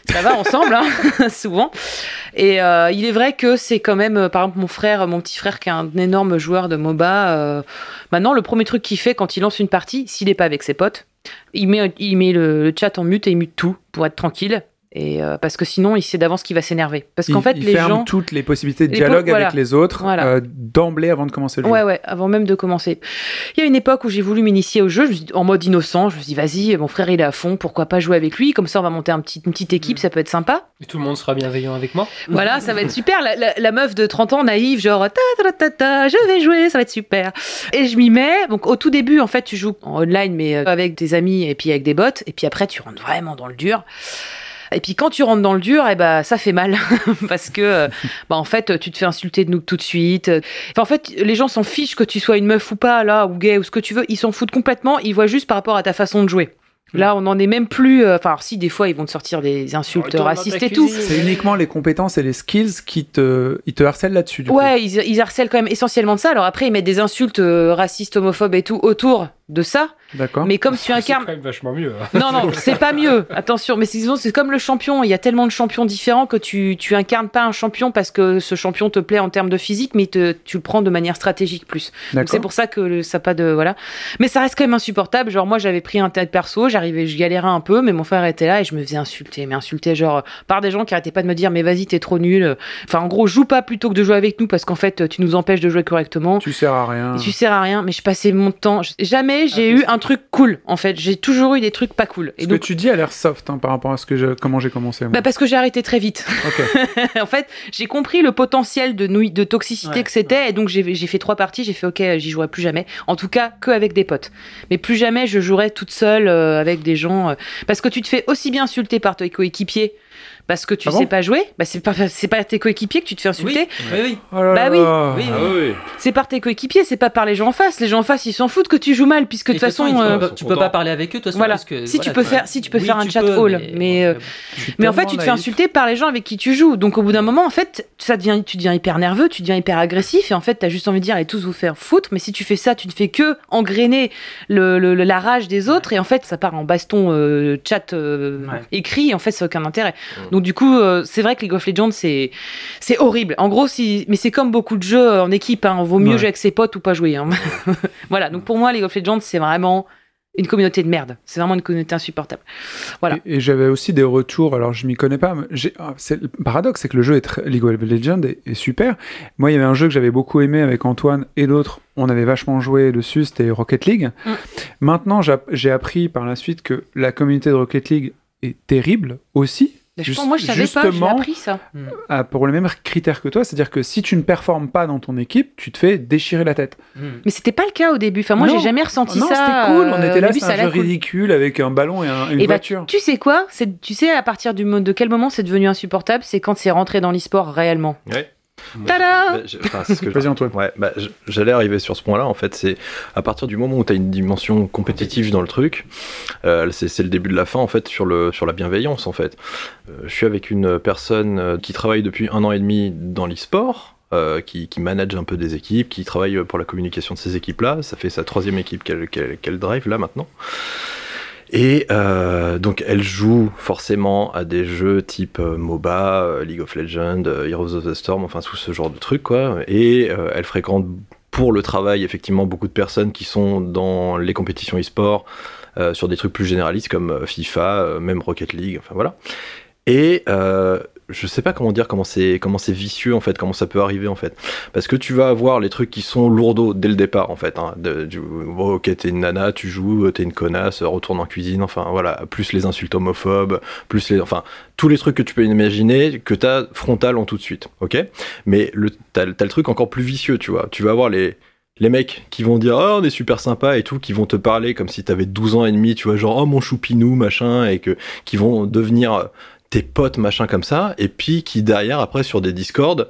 Ça va ensemble, hein, souvent. Et euh, il est vrai que c'est quand même, euh, par exemple, mon frère, mon petit frère qui est un énorme joueur de MOBA. euh, maintenant, le premier truc qu'il fait quand il lance une partie, s'il n'est pas avec ses potes, il met, il met le, le chat en mute et il mute tout pour être tranquille. Et euh, parce que sinon, il sait d'avance qu'il va s'énerver. Parce qu'en fait, il les ferme gens. toutes les possibilités de dialogue voilà. avec les autres Voilà. euh, d'emblée avant de commencer le jeu Ouais, ouais, avant même de commencer. Il y a une époque où j'ai voulu m'initier au jeu, je me suis dit, en mode innocent, je me suis dit, vas-y, mon frère il est à fond, pourquoi pas jouer avec lui, comme ça on va monter un petit, une petite équipe, ça peut être sympa. Et tout le monde sera bienveillant avec moi. Voilà, ça va être super. La, la- la meuf de 30 ans, naïve, genre, ta, ta, ta, ta, je vais jouer, ça va être super. Et je m'y mets. Donc au tout début, en fait, tu joues en online, mais euh, avec des amis et puis avec des bots, et puis après, tu rentres vraiment dans le dur. Et puis quand tu rentres dans le dur, eh ben ça fait mal parce que euh, bah en fait tu te fais insulter de nous tout de suite. Enfin, en fait les gens s'en fichent que tu sois une meuf ou pas là ou gay ou ce que tu veux, ils s'en foutent complètement. Ils voient juste par rapport à ta façon de jouer. Là, on n'en est même plus. euh, Enfin, alors, si des fois ils vont te sortir des insultes racistes et tout. C'est uniquement les compétences et les skills qui te, ils te harcèlent là-dessus. Ouais, ils, ils harcèlent quand même essentiellement de ça. Alors après, ils mettent des insultes euh, racistes, homophobes et tout autour de ça. D'accord. Mais comme tu C'est incarnes. quand même vachement mieux. hein. Non, non, c'est pas mieux. Attention, mais c'est c'est comme le champion. Il y a tellement de champions différents que tu, tu incarnes pas un champion parce que ce champion te plaît en termes de physique, mais te- tu le prends de manière stratégique plus. Donc c'est pour ça que le- ça a pas de voilà. Mais ça reste quand même insupportable. Genre moi j'avais pris un tas de perso, j'arrivais, je galérais un peu, mais mon frère était là et je me faisais insulter, mais insulter genre par des gens qui arrêtaient pas de me dire mais vas-y t'es trop nul. Enfin en gros joue pas plutôt que de jouer avec nous parce qu'en fait tu nous empêches de jouer correctement. Tu sers à rien. Et tu sers à rien, mais je passais mon temps. je- Jamais j'ai eu un truc cool. En fait, j'ai toujours eu des trucs pas cool. Et Ce donc, que tu dis a l'air soft hein, par rapport à ce que je, comment j'ai commencé. moi. bah parce que j'ai arrêté très vite. En fait, j'ai compris le potentiel de, toxicité Ouais, que c'était, et donc j'ai j'ai fait trois parties. J'ai fait OK, j'y jouerai plus jamais. En tout cas, que avec des potes. Mais plus jamais je jouerai toute seule euh, avec des gens, euh, parce que tu te fais aussi bien insulter par tes coéquipiers. Parce que tu Ah sais bon pas jouer, bah c'est pas c'est pas tes coéquipiers que tu te fais insulter, Oui, oui. Oh là Bah oui. Oui, Ah oui. oui. c'est par tes coéquipiers, c'est pas par les gens en face. Les gens en face, ils s'en foutent que tu joues mal, puisque de toute façon, tu, euh, tu peux pas parler avec eux, de toute façon. Voilà. parce que, Si tu peux faire- si tu peux oui, faire un chat peux, all, mais, euh, Mais en fait, tu te fais insulter par les gens avec qui tu joues. Donc, au bout d'un moment, en fait, ça devient, tu deviens hyper nerveux, tu deviens hyper agressif. Et en fait, t'as juste envie de dire, allez tous vous faire foutre. Mais si tu fais ça, tu ne fais que engrainer le, le- le- la rage des autres. Et en fait, ça part en baston euh, chat euh, Ouais. écrit. Et en fait, ça n'a aucun intérêt. Donc du coup, euh, c'est vrai que League of Legends, c'est c'est horrible. En gros, si... mais c'est comme beaucoup de jeux en équipe. Hein. Vaut mieux Ouais. jouer avec ses potes ou pas jouer. hein. voilà. Donc pour moi, League of Legends, c'est vraiment une communauté de merde. C'est vraiment une communauté insupportable. Voilà. Et, et j'avais aussi des retours, alors je m'y connais pas, mais ah, le paradoxe, c'est que le jeu est très, League of Legends est, est super. Moi, il y avait un jeu que j'avais beaucoup aimé avec Antoine et d'autres, on avait vachement joué dessus, c'était Rocket League. Mm. Maintenant, j'ai appris par la suite que la communauté de Rocket League est terrible aussi. Je Juste- pense- moi, je savais pas. J'ai justement, appris ça. ah, pour les mêmes critères que toi, c'est-à-dire que si tu ne performes pas dans ton équipe, tu te fais déchirer la tête. Mais c'était pas le cas au début. Enfin, moi, Non. j'ai jamais ressenti non, ça. c'était cool, on euh, était là, c'est ça un jeu cool. ridicule avec un ballon et un- une Et bah, voiture. tu sais quoi? Tu sais à partir du de quel moment c'est devenu insupportable? C'est quand c'est rentré dans l'e-sport réellement. Ouais. Tada Bah, Vas-y, Antoine. Ouais, bah, j'allais arriver sur ce point-là. En fait, c'est à partir du moment où tu as une dimension compétitive dans le truc, euh, c'est le début de la fin en fait sur le sur la bienveillance en fait. Euh, je suis avec une personne euh, qui travaille depuis un an et demi dans l'e-sport. euh, qui, qui manage un peu des équipes, qui travaille pour la communication de ces équipes-là. Ça fait sa troisième équipe qu'elle qu'elle- qu'elle drive là maintenant. Et euh, donc elle joue forcément à des jeux type euh, MOBA, euh, League of Legends, Heroes of the Storm, enfin tout ce genre de trucs quoi. Et elle fréquente pour le travail effectivement beaucoup de personnes qui sont dans les compétitions e-sport, sur des trucs plus généralistes comme FIFA, même Rocket League, enfin voilà. Et euh, je sais pas comment dire comment c'est comment c'est vicieux en fait, comment ça peut arriver en fait, parce que tu vas avoir les trucs qui sont lourdeaux dès le départ en fait. Hein, de, du, bon, ok t'es une nana, tu joues, t'es une connasse, retourne en cuisine, enfin voilà, plus les insultes homophobes, plus les, enfin tous les trucs que tu peux imaginer que t'as frontal en tout de suite, ok? Mais le t'as, le truc encore plus vicieux, tu vois. Tu vas avoir les les mecs qui vont dire oh on est super sympa et tout, qui vont te parler comme si t'avais 12 ans et demi, tu vois, genre oh mon choupinou machin et que qui vont devenir tes potes machin comme ça et puis qui derrière après sur des discords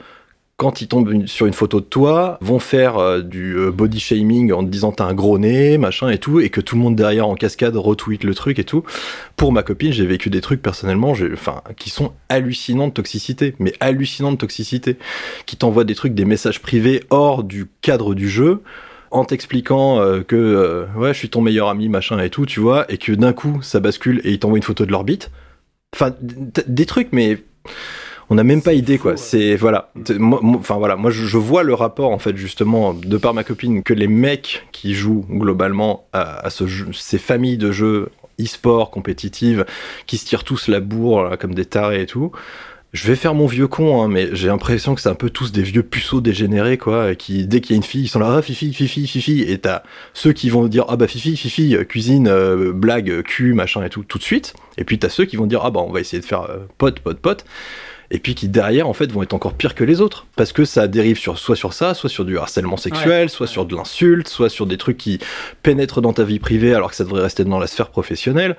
quand ils tombent sur une photo de toi, vont faire euh, du euh, body shaming en te disant t'as un gros nez, machin et tout, et que tout le monde derrière en cascade retweet le truc et tout. Pour ma copine, j'ai vécu des trucs personnellement, enfin, qui sont hallucinants de toxicité, mais hallucinants de toxicité, qui t'envoient des trucs, des messages privés hors du cadre du jeu, en t'expliquant euh, que ouais, je suis ton meilleur ami, machin et tout, tu vois, et que d'un coup ça bascule et ils t'envoient une photo de leur bite. Enfin, des trucs, mais on n'a même pas idée quoi. C'est voilà. Moi- Enfin voilà, moi je, je vois le rapport en fait justement de par ma copine que les mecs qui jouent globalement à, à ce jeu, ces familles de jeux e-sport compétitives qui se tirent tous la bourre là, comme des tarés et tout. Je vais faire mon vieux con, hein, mais j'ai l'impression que c'est un peu tous des vieux puceaux dégénérés, quoi, qui, dès qu'il y a une fille, ils sont là, ah, fifi, fifi, fifi, et t'as ceux qui vont dire, ah bah fifi, fifi, euh, cuisine, euh, blague, euh, cul, machin et tout, tout de suite, et puis t'as ceux qui vont dire, ah bah on va essayer de faire euh, pote, pote, pote, et puis qui derrière, en fait, vont être encore pires que les autres, parce que ça dérive sur, soit sur ça, soit sur du harcèlement sexuel, soit sur de l'insulte, soit sur des trucs qui pénètrent dans ta vie privée alors que ça devrait rester dans la sphère professionnelle.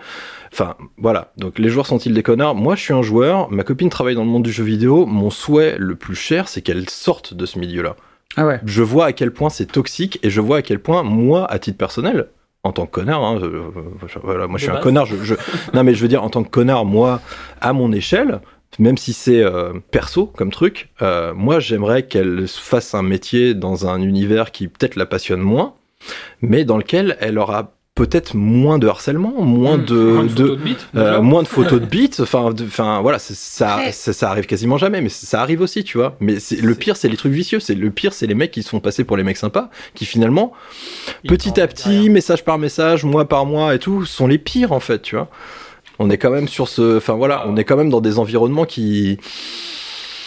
Enfin, voilà. Donc, les joueurs sont-ils des connards? Moi, je suis un joueur. Ma copine travaille dans le monde du jeu vidéo. Mon souhait le plus cher, c'est qu'elle sorte de ce milieu-là. Ah ouais. Je vois à quel point c'est toxique et je vois à quel point, moi, à titre personnel, en tant que connard, hein, je- je- voilà, moi je suis un connard. Je, je- non, mais je veux dire, en tant que connard, moi, à mon échelle, même si c'est euh, perso comme truc, euh, moi j'aimerais qu'elle fasse un métier dans un univers qui peut-être la passionne moins, mais dans lequel elle aura peut-être moins de harcèlement, moins Mmh, de, moins de de- photos de bites, euh, déjà. moins de photos de bites. Enfin, de- enfin voilà, ça, Ouais. ça, ça arrive quasiment jamais, mais ça arrive aussi, tu vois. Mais c'est le pire, c'est les trucs vicieux. C'est le pire, c'est les mecs qui se font passer pour les mecs sympas, qui finalement, Ils petit à petit, derrière. message par message, mois par mois et tout, sont les pires en fait, tu vois. On est quand même sur ce, enfin voilà, on est quand même dans des environnements qui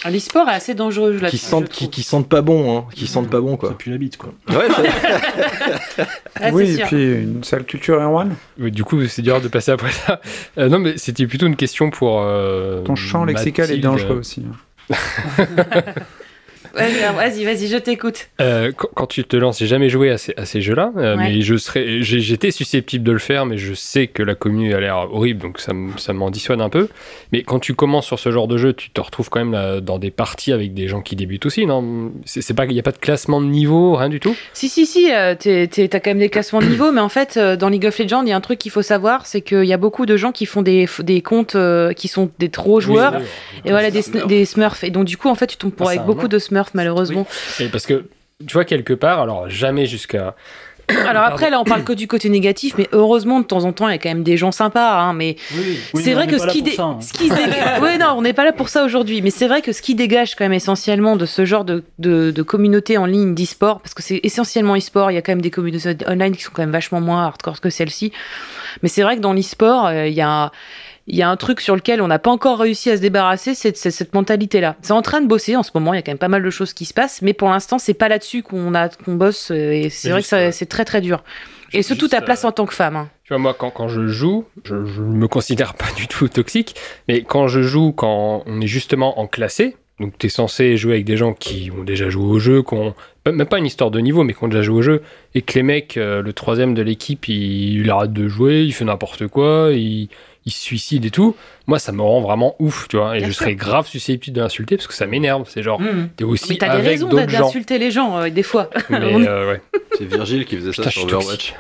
L'e-sport est assez dangereux là qui sentent qui, qui sentent pas bon, hein, qui sentent pas bon Ça quoi. pue la bite, quoi. Ouais, ça- Ah, oui, et puis une sale culture Erwan. Oui, du coup, c'est dur de passer après ça. Euh, non, mais c'était plutôt une question pour. euh, Ton champ lexical est dangereux aussi. Vas-y, Vas-y, je t'écoute. Euh, quand, quand tu te lances, j'ai jamais joué à ces, jeux-là, euh, Ouais. mais je serais, j'ai- j'étais susceptible de le faire, mais je sais que la commune a l'air horrible, donc ça, ça m'en dissuade un peu. Mais quand tu commences sur ce genre de jeu, tu te retrouves quand même là, dans des parties avec des gens qui débutent aussi, non? C'est c'est pas, il n'y a pas de classement de niveau, rien du tout? Si, si, si, euh, t'as quand même des classements de niveau, mais en fait, euh, dans League of Legends, il y a un truc qu'il faut savoir, c'est qu'il y a beaucoup de gens qui font des, des comptes euh, qui sont des trop joueurs, Oui, et voilà, des, des smurfs. Et donc, du coup, en fait, tu tombes pour Ah, avec c'est un beaucoup de smurfs, malheureusement. Et parce que, tu vois, quelque part, alors jamais jusqu'à Alors après, là, on parle que du côté négatif, mais heureusement, de temps en temps, il y a quand même des gens sympas. Hein, mais Oui, c'est mais vrai on que est ce qui, là dé- pour ça, hein. ce qui dégage- ouais, non, on n'est pas là pour ça aujourd'hui, mais c'est vrai que ce qui dégage quand même essentiellement de ce genre de, de, de communauté en ligne d'e-sport, parce que c'est essentiellement e-sport, il y a quand même des communautés online qui sont quand même vachement moins hardcore que celle-ci, mais c'est vrai que dans l'e-sport, euh, il y a il y a un truc sur lequel on n'a pas encore réussi à se débarrasser, c'est cette mentalité-là. C'est en train de bosser en ce moment, il y a quand même pas mal de choses qui se passent, mais pour l'instant, c'est pas là-dessus qu'on bosse, euh, et c'est vrai que c'est très très dur. Et surtout ta place en tant que femme. hein. Tu vois, moi, quand, quand je joue, je ne me considère pas du tout toxique, mais quand je joue, quand on est justement en classé, donc tu es censé jouer avec des gens qui ont déjà joué au jeu, qui ont même pas une histoire de niveau, mais qui ont déjà joué au jeu, et que les mecs, euh, le troisième de l'équipe, il, il arrête de jouer, il fait n'importe quoi, il, il se suicide et tout, moi ça me rend vraiment ouf, tu vois, et Bien je sûr. serais grave susceptible de l'insulter parce que ça m'énerve, c'est genre, Mhm. t'es aussi Mais t'as des avec raisons d'autres d'a- gens. d'insulter les gens, euh, des fois. Mais euh, ouais. C'est Virgile qui faisait ça je sur suis Overwatch.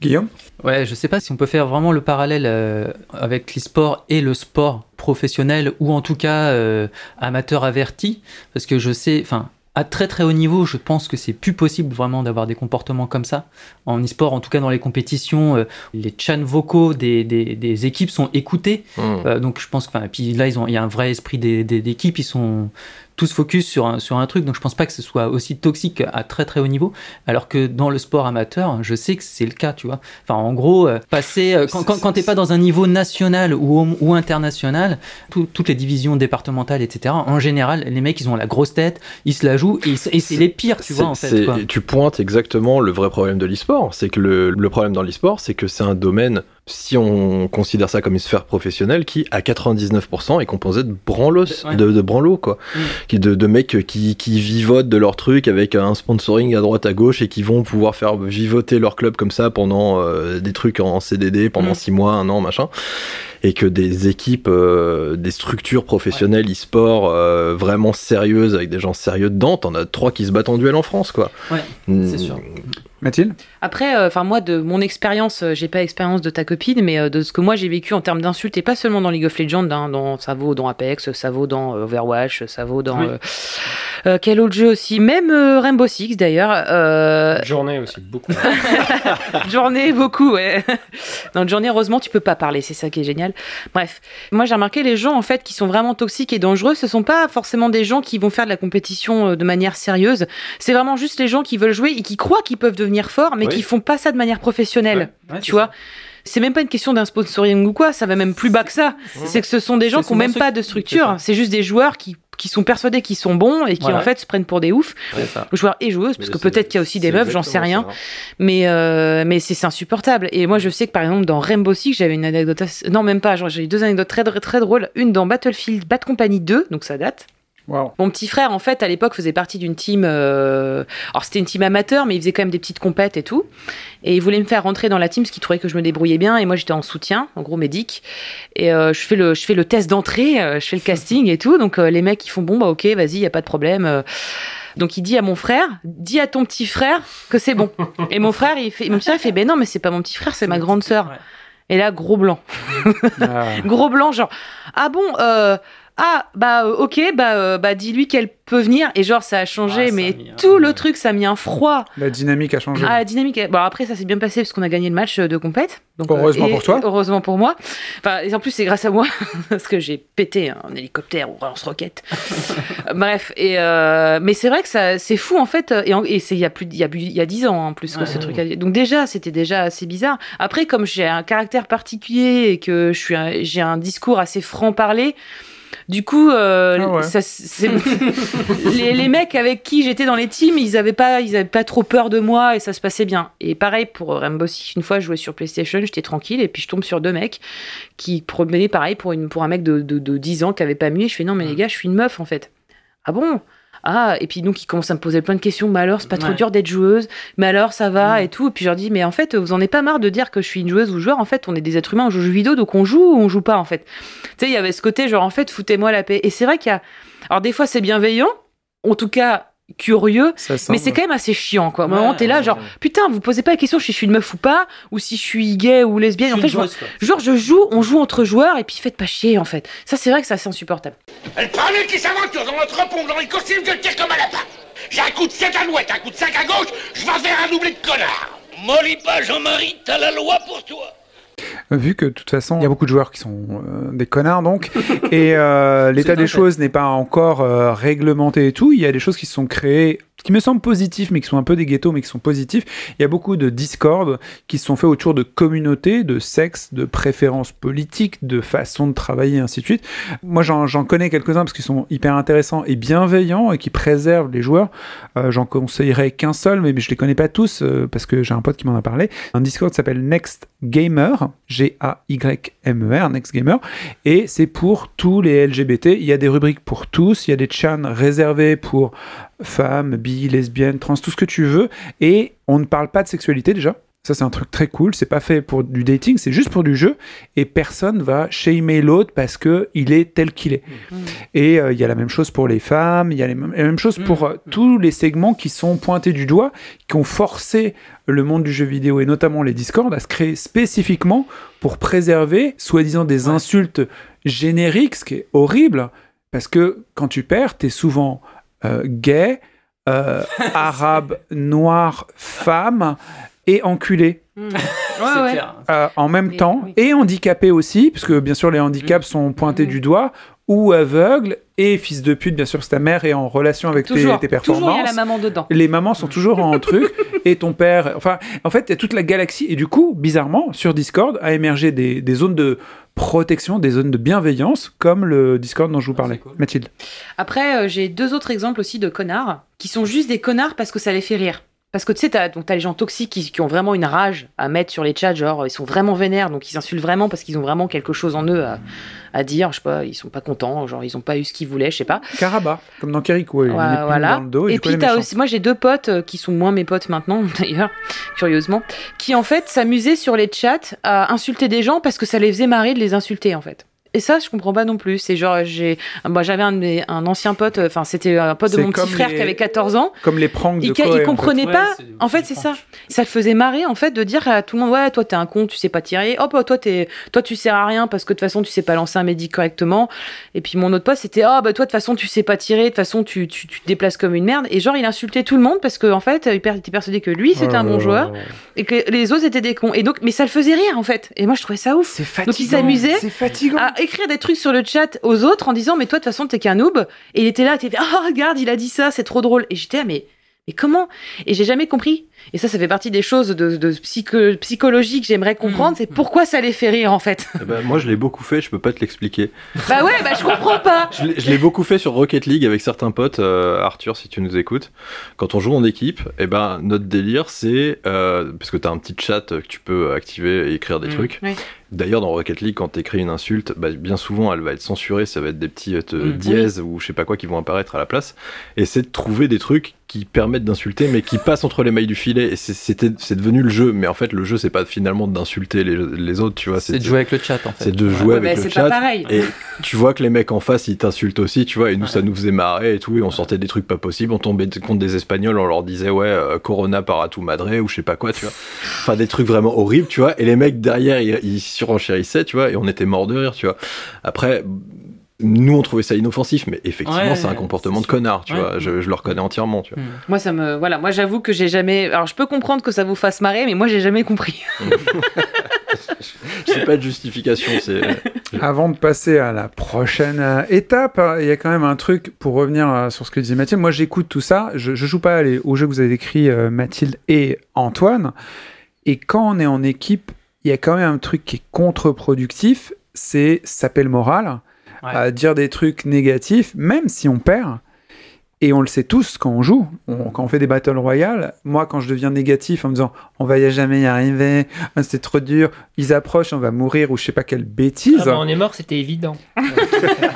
Guillaume? Ouais, je sais pas si on peut faire vraiment le parallèle euh, avec l'e-sport et le sport professionnel ou en tout cas euh, amateur averti, parce que je sais, enfin, à très très haut niveau, je pense que c'est plus possible vraiment d'avoir des comportements comme ça. En e-sport, en tout cas dans les compétitions, euh, les chants vocaux des, des, des équipes sont écoutés. Mmh. Euh, donc je pense que, puis là ils ont, il y a un vrai esprit d'équipe, ils sont tous focus sur un, sur un truc, donc je pense pas que ce soit aussi toxique à très très haut niveau, alors que dans le sport amateur, je sais que c'est le cas, tu vois. Enfin, en gros, euh, passer, euh, quand, quand, quand t'es pas dans un niveau national ou, ou international, tout- toutes les divisions départementales, etc., en général, les mecs, ils ont la grosse tête, ils se la jouent, et, c'est les pires, tu vois, en fait. quoi. Tu pointes exactement le vrai problème de l'e-sport. C'est que le, le problème dans l'e-sport, c'est que c'est un domaine, si on considère ça comme une sphère professionnelle, qui à 99% est composé de branlos, Ouais. de, de branlos, quoi. Mm. Qui, de, de mecs qui, qui vivotent de leur truc avec un sponsoring à droite à gauche et qui vont pouvoir faire vivoter leur club comme ça pendant euh, des trucs en CDD pendant Mm. six mois, un an, machin. Et que des équipes, euh, des structures professionnelles e-sport euh, vraiment sérieuses avec des gens sérieux dedans, t'en as trois qui se battent en duel en France, quoi. Ouais, Mm. c'est sûr. Mathilde? Après, euh, enfin moi, de mon expérience, euh, j'ai pas expérience de ta copine, mais euh, de ce que moi j'ai vécu en termes d'insultes, et pas seulement dans League of Legends, hein, dans, ça vaut dans Apex, ça vaut dans euh, Overwatch, ça vaut dans Oui. euh, euh, quel autre jeu aussi, même euh, Rainbow Six d'ailleurs. Euh, Journée aussi, beaucoup. journée, beaucoup, ouais. Dans journée, heureusement, tu peux pas parler, c'est ça qui est génial. Bref, moi j'ai remarqué les gens en fait qui sont vraiment toxiques et dangereux, ce sont pas forcément des gens qui vont faire de la compétition euh, de manière sérieuse. C'est vraiment juste les gens qui veulent jouer et qui croient qu'ils peuvent devenir forts, mais Oui. qui font pas ça de manière professionnelle. Ouais, tu c'est vois. C'est même pas une question d'un sponsoring ou quoi, ça va même plus bas que ça. C'est que ce sont des gens qui ont même pas de structure, c'est juste des joueurs qui, qui sont persuadés qu'ils sont bons et qui Voilà. en fait se prennent pour des oufs. Joueurs et joueuses, parce Mais que peut-être qu'il y a aussi des meufs, j'en sais rien. ça. Mais, euh, mais c'est insupportable. Et moi, je sais que par exemple, dans Rainbow Six, j'avais une anecdote. assez- Non, même pas. J'ai eu deux anecdotes très, très, très drôles. Une dans Battlefield Bad Company 2, donc ça date. Mon petit frère, en fait, à l'époque, faisait partie d'une team. euh, Alors, c'était une team amateur, mais il faisait quand même des petites compètes et tout. Et il voulait me faire rentrer dans la team parce qu'il trouvait que je me débrouillais bien. Et moi, j'étais en soutien, en gros, médic. Et euh, je, fais le, je fais le test d'entrée, euh, je fais le casting et tout. Donc, euh, les mecs, ils font bon, bah, ok, vas-y, y a pas de problème. Donc, il dit à mon frère, dis à ton petit frère que c'est bon. et mon frère, il fait, mon petit frère, il fait, ben non, mais c'est pas mon petit frère, c'est ma grande sœur. Ouais. Et là, gros blanc. Ah. Gros blanc, genre, ah bon, euh, ah, bah, euh, ok, bah, euh, bah dis-lui qu'elle peut venir. Et genre, ça a changé, Ah, ça mais mis un- tout le truc, ça a mis un froid. La dynamique a changé. Ah, la dynamique. Bon, après, ça s'est bien passé parce qu'on a gagné le match euh, de compète. Donc, euh, Heureusement et- pour toi. Heureusement pour moi. Enfin, et en plus, c'est grâce à moi parce que j'ai pété un hélicoptère ou lance-roquette. Bref, et euh, mais c'est vrai que ça, c'est fou en fait. Et, en- et c'est il y a plus, il y a plus- il y a dix ans en plus que Ouais, ce truc. a- Donc déjà, c'était déjà assez bizarre. Après, comme j'ai un caractère particulier et que je suis, un- j'ai un discours assez franc parler. Du coup, euh, Ah ouais. ça, c'est- les, les mecs avec qui j'étais dans les teams, ils avaient pas, ils avaient pas trop peur de moi et ça se passait bien. Et pareil pour Rainbow Six, une fois je jouais sur PlayStation, j'étais tranquille et puis je tombe sur deux mecs qui promenaient pareil pour, une, pour un mec de, de, de 10 ans qui avait pas mué. Je fais non mais les gars, je suis une meuf en fait. Ah bon? Ah, et puis donc ils commencent à me poser plein de questions. Mais alors, c'est pas trop Ouais. dur d'être joueuse? Mais alors, ça va Mm. et tout? Et puis je leur dis, mais en fait, vous en avez pas marre de dire que je suis une joueuse ou joueur? En fait, on est des êtres humains, on joue aux jeux vidéo, donc on joue ou on joue pas en fait? Tu sais, il y avait ce côté genre en fait, foutez-moi la paix. Et c'est vrai qu'il y a. Alors des fois, c'est bienveillant, en tout cas curieux. Ça Mais c'est quand même assez chiant, quoi. À un Ouais, moment, t'es là, ouais, genre, ouais. putain, vous posez pas la question si je suis une meuf ou pas, ou si je suis gay ou lesbienne. En fait, je Joueuse, quoi. genre, je joue, on joue entre joueurs, et puis faites pas chier, en fait. Ça, c'est vrai que c'est assez insupportable. Le premier qui s'aventure dans notre pont dans les costumes de tir comme à lapin J'ai un coup de 7 à l'ouest, un coup de 5 à gauche, je vais faire un doublé de connard Mollis pas, Jean-Marie, t'as la loi pour toi Vu que de toute façon, il y a beaucoup de joueurs qui sont euh, des connards donc, et euh, l'état des choses n'est pas encore euh, réglementé et tout. Il y a des choses qui se sont créées, qui me semblent positifs, mais qui sont un peu des ghettos, mais qui sont positifs. Il y a beaucoup de Discord qui se sont faits autour de communautés, de sexe, de préférences politiques, de façon de travailler, ainsi de suite. Moi, j'en connais quelques-uns parce qu'ils sont hyper intéressants et bienveillants et qui préservent les joueurs. Euh, j'en conseillerais qu'un seul, mais je les connais pas tous euh, parce que j'ai un pote qui m'en a parlé. Un Discord s'appelle Next Gamer, G-A-Y-M-E-R, Next Gamer, et c'est pour tous les LGBT. Il y a des rubriques pour tous, il y a des chans réservés pour femmes, bi, lesbiennes, trans, tout ce que tu veux, et on ne parle pas de sexualité déjà. Ça, c'est un truc très cool. C'est pas fait pour du dating, c'est juste pour du jeu. Et personne va shamer l'autre parce que il est tel qu'il est. Et euh, il y a la même chose pour les femmes, il y a les la même chose pour euh, tous les segments qui sont pointés du doigt, qui ont forcé le monde du jeu vidéo et notamment les Discord à se créer spécifiquement pour préserver, soi-disant, des insultes génériques, ce qui est horrible, parce que quand tu perds, t'es souvent euh, gay, euh, arabe, noir, femme et enculé. Ouais, C'est ouais. clair. Euh, en même temps, oui. et handicapé aussi, parce que bien sûr les handicaps sont pointés Mhm. du doigt, ou aveugle, et fils de pute, bien sûr, si ta mère est en relation avec tes, toujours il y a performances. la maman dedans. Les mamans sont toujours en truc, et ton père. Enfin, en fait, il y a toute la galaxie, et du coup, bizarrement, sur Discord, a émergé des, des zones de protection, des zones de bienveillance, comme le Discord dont je vous parlais. cool. Mathilde. Après, euh, j'ai deux autres exemples aussi de connards qui sont juste des connards parce que ça les fait rire. Parce que tu sais, t'as, donc t'as les gens toxiques qui, qui ont vraiment une rage à mettre sur les chats, genre ils sont vraiment vénères, donc ils insultent vraiment parce qu'ils ont vraiment quelque chose en eux à, à dire. Je sais pas, ils sont pas contents, genre ils ont pas eu ce qu'ils voulaient, je sais pas. Karaba, comme dans Keriko, il Ouais, voilà. dans le dos, et, Et puis t'as aussi, moi j'ai deux potes euh, qui sont moins mes potes maintenant d'ailleurs, curieusement, qui en fait s'amusaient sur les chats à insulter des gens parce que ça les faisait marrer de les insulter en fait. Et ça, je comprends pas non plus. C'est genre, j'ai, moi, j'avais un, ancien pote, euh, enfin, c'était un pote de mon petit frère les- qui avait 14 ans. Comme les pranks de Il, en il comprenait pas. En fait, c'est ça. Ça le faisait marrer, en fait, de dire à tout le monde, ouais, toi, t'es un con, tu sais pas tirer. Hop, toi, t'es, toi, tu sers à rien parce que de toute façon, tu sais pas lancer un médic correctement. Et puis, mon autre pote, c'était, ah, bah, toi, de toute façon, tu sais pas tirer, de toute façon, tu, tu, tu te déplaces comme une merde. Et genre, il insultait tout le monde parce que, en fait, il était persuadé que lui, c'était Oh un bon joueur et que les autres étaient des cons. Et donc, mais ça le faisait rire, en fait. Et moi, je trouvais ça ouf. C'est fatigant. Donc, il s'amusait C'est fatigant. à écrire des trucs sur le chat aux autres en disant mais toi de toute façon t'es qu'un noob et il était là t'es oh regarde il a dit ça c'est trop drôle et j'étais là mais mais comment? Et j'ai jamais compris et ça ça fait partie des choses de, de psycho- psychologie que j'aimerais comprendre c'est pourquoi ça les fait rire en fait Eh ben, moi, je l'ai beaucoup fait, je peux pas te l'expliquer. bah ouais bah je comprends pas Je l'ai- beaucoup fait sur Rocket League avec certains potes, euh, Arthur, si tu nous écoutes. Quand on joue en équipe, eh ben, notre délire, c'est. Euh, parce que tu as un petit chat que tu peux activer et écrire des Mm. trucs. Oui. D'ailleurs, dans Rocket League, quand tu écris une insulte, bah, bien souvent, elle va être censurée. Ça va être des petits euh, Mm. dièses ou je sais pas quoi qui vont apparaître à la place. Et c'est de trouver des trucs qui permettent d'insulter, mais qui passent entre les mailles du filet. Et c'est- devenu le jeu. Mais en fait, le jeu, c'est pas finalement d'insulter les, les autres, tu vois. C'est de jouer avec le chat en fait. C'est de jouer Ouais, avec mais le chat. pareil Et tu vois que les mecs en face, ils t'insultent aussi, tu vois, et nous, ça nous faisait marrer et tout, et on sortait des trucs pas possibles, on tombait contre des Espagnols, on leur disait, ouais, euh, Corona para tu madre, ou je sais pas quoi, tu vois. Enfin, des trucs vraiment horribles, tu vois, et les mecs derrière, ils, ils surenchérissaient, tu vois, et on était morts de rire, tu vois. Après, nous, on trouvait ça inoffensif, mais effectivement, Ouais, c'est un comportement de connard, tu Ouais. vois, je, je le reconnais entièrement, tu vois. Mm. moi ça me voilà moi j'avoue que j'ai jamais alors je peux comprendre que ça vous fasse marrer mais moi j'ai jamais compris C'est pas de justification, c'est. Avant de passer à la prochaine euh, étape, euh, il y a quand même un truc pour revenir euh, sur ce que disait Mathilde. Moi, j'écoute tout ça. Je, je joue pas les- aux jeux que vous avez décrits, euh, Mathilde et Antoine. Et quand on est en équipe, il y a quand même un truc qui est contre-productif. C'est s'appelle moral, Ouais. à dire des trucs négatifs, même si on perd. Et on le sait tous quand on joue, On- quand on fait des battle royale. Moi, quand je deviens négatif en me disant on va y jamais y arriver, ah, c'est trop dur, ils approchent, on va mourir ou je sais pas quelle bêtise. Ah bah, on est mort, c'était évident.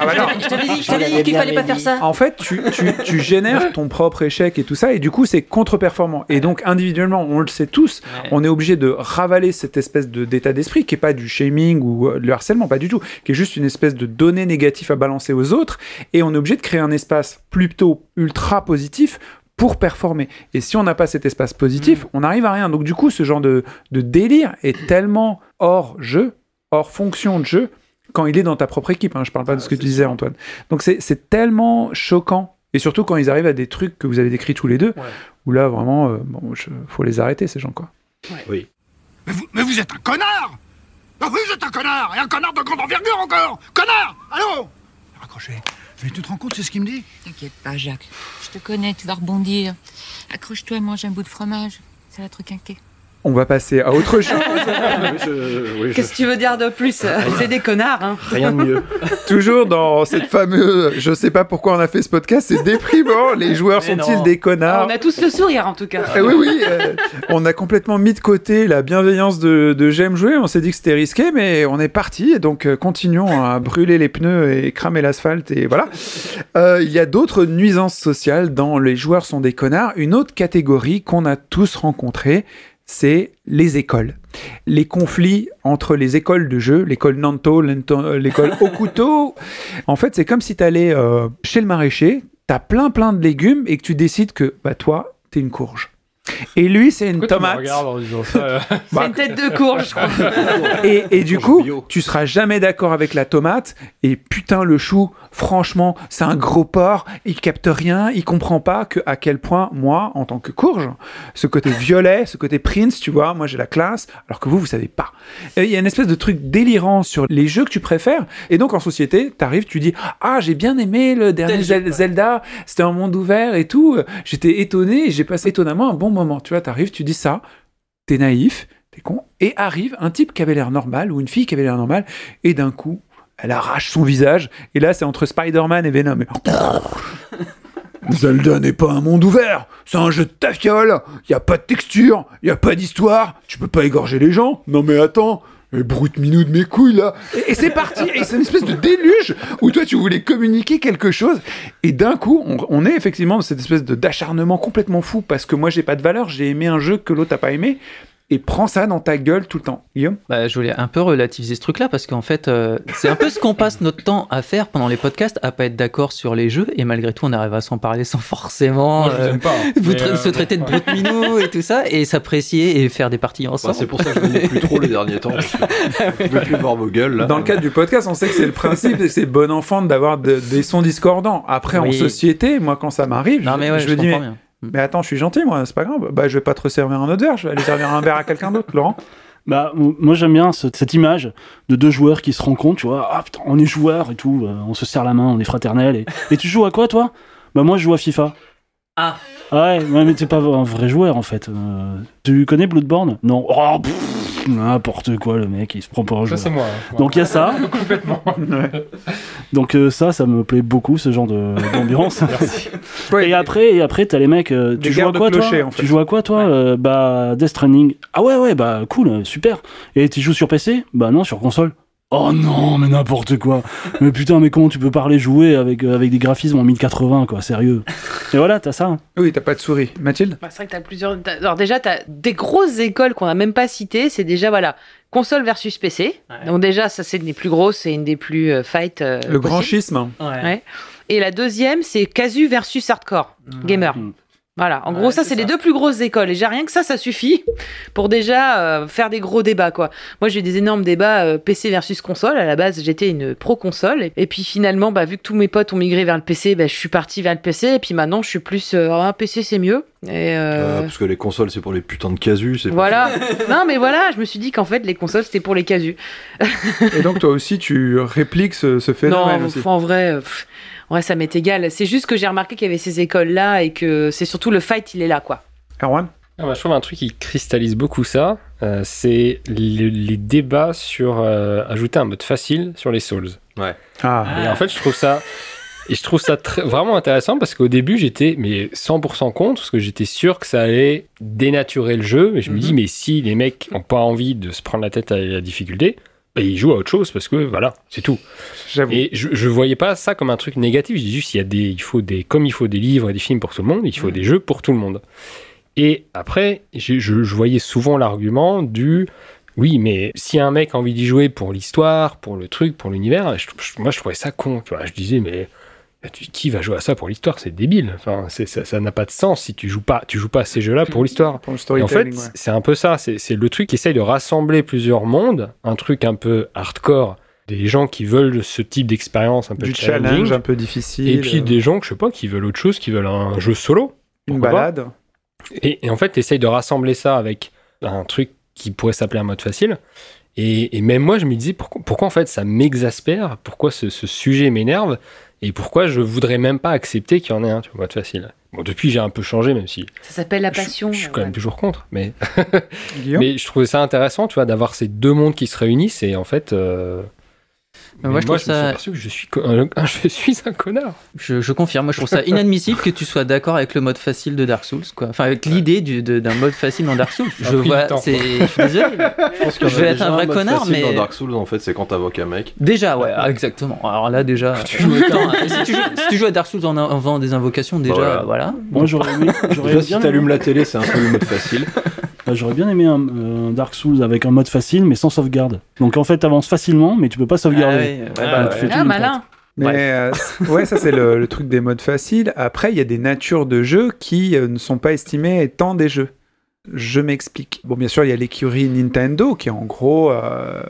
Ah bah non. Je t'avais dit, dit qu'il fallait pas faire ça. En fait, tu, tu, tu génères ton propre échec et tout ça, et du coup, c'est contre-performant. Et donc, individuellement, on le sait tous, Ouais. on est obligé de ravaler cette espèce de- d'état d'esprit qui est pas du shaming ou euh, le harcèlement, pas du tout, qui est juste une espèce de données négatives à balancer aux autres, et on est obligé de créer un espace plutôt ultra positif pour performer. Et si on n'a pas cet espace positif, on n'arrive à rien. Donc du coup, ce genre de, de délire est tellement hors jeu, hors fonction de jeu, quand il est dans ta propre équipe. hein. Je parle pas de ce que tu disais, Antoine. Donc c'est tellement choquant Et surtout quand ils arrivent à des trucs que vous avez décrits tous les deux, où là vraiment, euh, bon, je- faut les arrêter ces gens quoi. Oui. Mais vous, mais vous êtes un connard Ah oui, vous êtes un connard Et un connard de grande envergure encore Connard Allô? Raccrochez. Mais tu te rends compte, c'est ce qu'il me dit T'inquiète pas, Jacques. Je te connais, tu vas rebondir. Accroche-toi et mange un bout de fromage. Ça va te requinquer. On va passer à autre chose. Qu'est-ce que tu veux dire de plus C'est des connards, hein. Rien de mieux. Toujours dans cette fameuse, je sais pas pourquoi on a fait ce podcast, c'est déprimant. Les joueurs sont-ils des connards On a tous le sourire en tout cas. Eh oui, oui, euh, on a complètement mis de côté la bienveillance de, de J'aime jouer. On s'est dit que c'était risqué, mais on est parti. Et donc, euh, continuons à brûler les pneus et cramer l'asphalte. Et voilà. Euh, il y a d'autres nuisances sociales dans Les joueurs sont des connards. Une autre catégorie qu'on a tous rencontrée, c'est les écoles. Les conflits entre les écoles de jeu, l'école Nanto, euh, l'école Okuto. En fait, c'est comme si tu allais chez le maraîcher, tu as plein plein de légumes et que tu décides que bah, toi, tu es une courge. Et lui, c'est une Pourquoi tu tomate. regardes en disant ça euh C'est une tête de courge, je crois. Et, et du coup, tu seras jamais d'accord avec la tomate. Et putain, le chou, franchement, c'est un gros porc. Il capte rien. Il comprend pas que à quel point moi, en tant que courge, ce côté violet, ce côté prince, tu vois, moi j'ai la classe, alors que vous, vous savez pas. Il y a une espèce de truc délirant sur les jeux que tu préfères. Et donc en société, t'arrives, tu dis ah j'ai bien aimé le dernier Tel jeu, Zel- Zelda. C'était un monde ouvert et tout. J'étais étonné. J'ai passé étonnamment un bon moment. Tu vois, t'arrives, tu dis ça. T'es naïf, t'es con, et arrive un type qui avait l'air normal, ou une fille qui avait l'air normale, et d'un coup, elle arrache son visage, et là, c'est entre Spider-Man et Venom. Zelda n'est pas un monde ouvert, c'est un jeu de ta fiole, y a pas de texture, y a pas d'histoire, tu peux pas égorger les gens. Non mais attends, et brute minou de mes couilles là. Et, c'est parti, et c'est une espèce de déluge où toi tu voulais communiquer quelque chose, et d'un coup, on, on est effectivement dans cette espèce d'acharnement complètement fou parce que moi j'ai pas de valeur, j'ai aimé un jeu que l'autre a pas aimé, et prends ça dans ta gueule tout le temps. Guillaume? Bah, je voulais un peu relativiser ce truc-là parce qu'en fait, euh, c'est un peu ce qu'on passe notre temps à faire pendant les podcasts, à pas être d'accord sur les jeux et malgré tout, on arrive à s'en parler sans forcément Moi, pas, hein. vous tra- euh, se traiter de brute minou et tout ça et s'apprécier et faire des parties ensemble. Bah, c'est pour ça que je venais plus trop les derniers temps. Je pouvais plus voir vos gueules là. Dans le cadre du podcast, on sait que c'est le principe et que c'est bon enfant d'avoir de- des sons discordants. Après, en société, moi, quand ça m'arrive, je, ouais, je je me dis, mais. Mais attends, je suis gentil, moi, c'est pas grave. Bah, je vais pas te resservir un autre verre, je vais aller servir un verre à quelqu'un d'autre, Laurent. Bah, moi j'aime bien ce- cette image de deux joueurs qui se rencontrent, tu vois. Ah putain, on est joueurs et tout, euh, on se serre la main, on est fraternels. Et, et tu joues à quoi toi? Bah, moi je joue à FIFA. Ah. Ouais, ouais, mais t'es pas un vrai joueur en fait. Euh, tu connais Bloodborne? Non. Oh, pff, n'importe quoi, le mec, il se prend pour un Ça, c'est moi. hein. Donc il y a ça. Complètement. Donc euh, ça, ça me plaît beaucoup ce genre de- d'ambiance. et après, et après, t'as les mecs. euh, Des tu joues à quoi toi en fait. Tu joues à quoi toi Euh, Bah Death Stranding. Ah ouais ouais bah cool, euh, super. Et tu joues sur PC Bah non, sur console. Oh non, mais n'importe quoi. mais putain, mais comment tu peux parler jouer avec euh, avec des graphismes en 1080 quoi, sérieux? Et voilà, t'as ça. hein. Oui, t'as pas de souris. Mathilde? Bah, c'est vrai que t'as plusieurs. t'as- Alors déjà, t'as des grosses écoles qu'on n'a même pas citées. C'est déjà voilà console versus PC. Donc déjà, ça c'est une des plus grosses, c'est une des plus euh, fight. euh, Le grand possibles. schisme. Ouais. Et la deuxième, c'est casu versus hardcore gamer. Voilà, en gros, ça, c'est les deux plus grosses écoles. Et déjà, rien que ça, ça suffit pour déjà euh, faire des gros débats, quoi. Moi, j'ai eu des énormes débats euh, PC versus console. À la base, j'étais une pro console. Et, puis finalement, bah, vu que tous mes potes ont migré vers le PC, bah, je suis partie vers le PC. Et puis maintenant, je suis plus. euh, un PC, c'est mieux. Et euh, Euh, parce que les consoles c'est pour les putains de casus. voilà. non, mais voilà, je me suis dit qu'en fait, les consoles, c'était pour les casus. Et donc, toi aussi, tu répliques ce, ce phénomène non, aussi. en vrai, pff, ouais, ça m'est égal. C'est juste que j'ai remarqué qu'il y avait ces écoles-là et que c'est surtout le fight, il est là, quoi. Erwan Ah bah, je trouve un truc qui cristallise beaucoup ça, euh, c'est le- les débats sur euh, ajouter un mode facile sur les Souls. Ouais. Ah. Et en fait, je trouve ça, et je trouve ça très- vraiment intéressant parce qu'au début, j'étais mais 100% contre parce que j'étais sûr que ça allait dénaturer le jeu. Et je me dis, mais si les mecs ont pas envie de se prendre la tête à la difficulté, bah, ils jouent à autre chose parce que voilà, c'est tout. Et je, je voyais pas ça comme un truc négatif. Je dis juste, il y a des, il faut des, comme il faut des livres et des films pour tout le monde, il faut des jeux pour tout le monde. Et après, je, je- je voyais souvent l'argument du oui, mais si un mec a envie d'y jouer pour l'histoire, pour le truc, pour l'univers, moi je trouvais ça con. Tu vois, je disais, mais tu- qui va jouer à ça pour l'histoire? C'est débile. Enfin, ça n'a pas de sens si tu joues pas, tu joues pas à ces jeux-là pour l'histoire. En fait, ouais. c'est un peu ça. C'est le truc qui essaye de rassembler plusieurs mondes, un truc un peu hardcore des gens qui veulent ce type d'expérience un peu Du challenge un peu difficile. et puis euh, des gens, je sais pas, qui veulent autre chose, qui veulent un jeu solo. Une balade. Et, et en fait, tu essayes de rassembler ça avec un truc qui pourrait s'appeler un mode facile. Et, et même moi, je me disais, pourquoi, pourquoi en fait ça m'exaspère? Pourquoi ce, ce sujet m'énerve? Et pourquoi je voudrais même pas accepter qu'il y en ait un, tu vois, mode facile Bon, depuis, j'ai un peu changé, même si Ça s'appelle la passion. je suis quand même toujours contre. Mais, mais je trouvais ça intéressant, tu vois, d'avoir ces deux mondes qui se réunissent. Et en fait, euh, Mais moi, je trouve me suis ça- aperçu que je suis, je suis un connard. Je, je confirme, moi je trouve ça inadmissible que tu sois d'accord avec le mode facile de Dark Souls, quoi. Enfin, avec l'idée d'un mode facile dans Dark Souls. Ça a Je vois, c'est. Je suis désolé. Je pense Je vais être un vrai mode connard, mais- Dans Dark Souls, en fait, c'est quand t'invoques un mec. Déjà, ouais, ah, exactement. Alors là, déjà. Attends, si, tu joues, si tu joues à Dark Souls en, en faisant des invocations, déjà, Voilà. voilà. Moi, j'aurais aimé, Déjà, si t'allumes la télé, c'est un peu le mode facile. Bah, j'aurais bien aimé un, euh, Dark Souls avec un mode facile, mais sans sauvegarde. Donc en fait, t'avances facilement, mais tu peux pas sauvegarder. Ah ouais, ouais, Donc, bah, tu fais ouais. Ah, malin. Mais euh, ouais, ça c'est le, le truc des modes faciles. Après, il y a des natures de jeux qui euh, ne sont pas estimées étant des jeux. Je m'explique. Bon, bien sûr, il y a l'écurie Nintendo qui est en gros euh,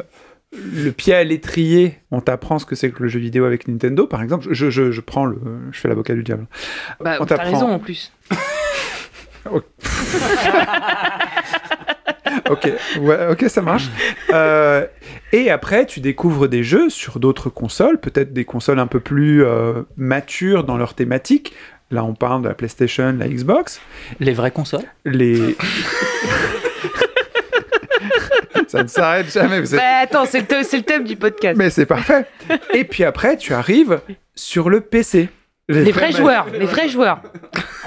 le pied à l'étrier. On t'apprend ce que c'est que le jeu vidéo avec Nintendo, par exemple. Je, je, je prends le, je fais l'avocat du diable. Bah, On t'as t'apprend. raison en plus. ok, ouais, ok, ça marche. Euh, et après, tu découvres des jeux sur d'autres consoles, peut-être des consoles un peu plus euh, matures dans leur thématique. Là, on parle de la PlayStation, la Xbox. Les vraies consoles. Les. ça ne s'arrête jamais. Vous êtes... Bah, attends, c'est le, thème- c'est le thème du podcast. Mais c'est parfait. Et puis après, tu arrives sur le PC. Les vrais joueurs, les vrais joueurs.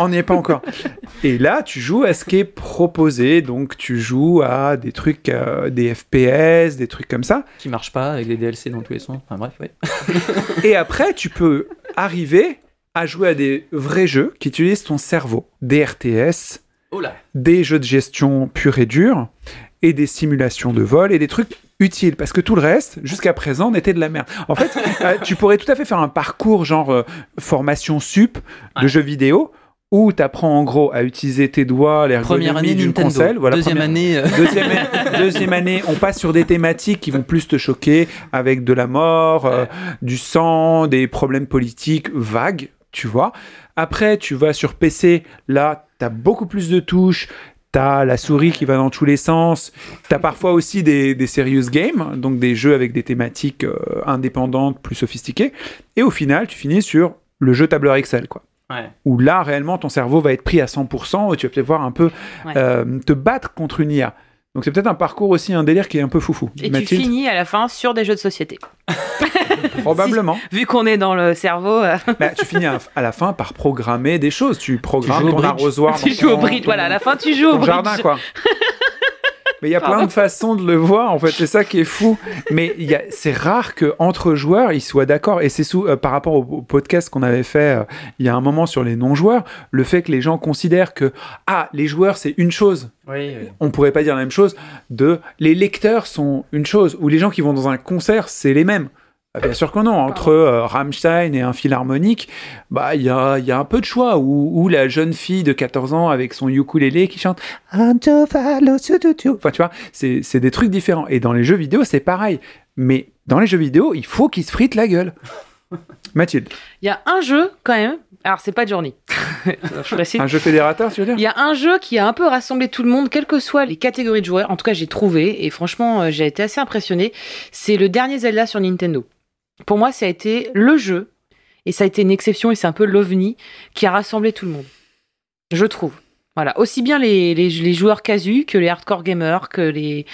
On n'y est pas encore. Et là, tu joues à ce qui est proposé. Donc, tu joues à des trucs, euh, des FPS, des trucs comme ça. Qui marchent pas avec des DLC dans tous les sens. Enfin bref, ouais. Et après, tu peux arriver à jouer à des vrais jeux qui utilisent ton cerveau. Des RTS, Oh là. des jeux de gestion purs et durs, et des simulations de vol, et des trucs utiles. Parce que tout le reste, jusqu'à présent, n'était de la merde. En fait, euh, tu pourrais tout à fait faire un parcours genre euh, formation sup de jeux vidéo, où tu apprends en gros à utiliser tes doigts, l'ergonomie Première année d'une Nintendo. console. Voilà, Deuxième première- année. euh, Deuxième, deuxième année, on passe sur des thématiques qui vont plus te choquer, avec de la mort, euh, du sang, des problèmes politiques vagues, tu vois. Après, tu vas sur PC, là, tu as beaucoup plus de touches, tu as la souris qui va dans tous les sens, tu as parfois aussi des, des serious games, donc des jeux avec des thématiques euh, indépendantes, plus sophistiquées. Et au final, tu finis sur le jeu tableur Excel, quoi Ouais. où là réellement ton cerveau va être pris à 100% et tu vas peut-être voir un peu Ouais. euh, te battre contre une IA. Donc c'est peut-être un parcours aussi, un délire qui est un peu foufou. Et tu finis à la fin sur des jeux de société. probablement. Vu qu'on est dans le cerveau. euh, Bah, tu finis à, à la fin par programmer des choses. Tu programmes au ton arrosoir tu joues au ton- bridge. Voilà, à la fin, tu joues au bridge. jardin, quoi. Mais il y a plein de façons de le voir, en fait, c'est ça qui est fou. Mais il y a- c'est rare que entre joueurs ils soient d'accord. Et c'est sous euh, par rapport au, au podcast qu'on avait fait euh, il y a un moment sur les non-joueurs, le fait que les gens considèrent que ah les joueurs c'est une chose, Oui, oui. on pourrait pas dire la même chose de les lecteurs sont une chose ou les gens qui vont dans un concert c'est les mêmes. Ah, Bien sûr que non. Entre euh, Rammstein et un philharmonique, bah il y a, il y a un peu de choix. Ou, ou la jeune fille de 14 ans avec son ukulélé qui chante. Enfin, tu vois, c'est c'est des trucs différents. Et dans les jeux vidéo, c'est pareil. Mais dans les jeux vidéo, il faut qu'ils se fritent la gueule. Mathilde, Il y a un jeu, quand même. Alors, c'est pas Journey. Je précise. un jeu fédérateur, tu veux dire? Il y a un jeu qui a un peu rassemblé tout le monde, quelles que soient les catégories de joueurs. En tout cas, j'ai trouvé, et franchement, euh, j'ai été assez impressionné. C'est le dernier Zelda sur Nintendo. Pour moi, ça a été le jeu, et ça a été une exception, et c'est un peu l'ovni qui a rassemblé tout le monde. Je trouve. Voilà, aussi bien les, les, les joueurs casus que les hardcore gamers, que les...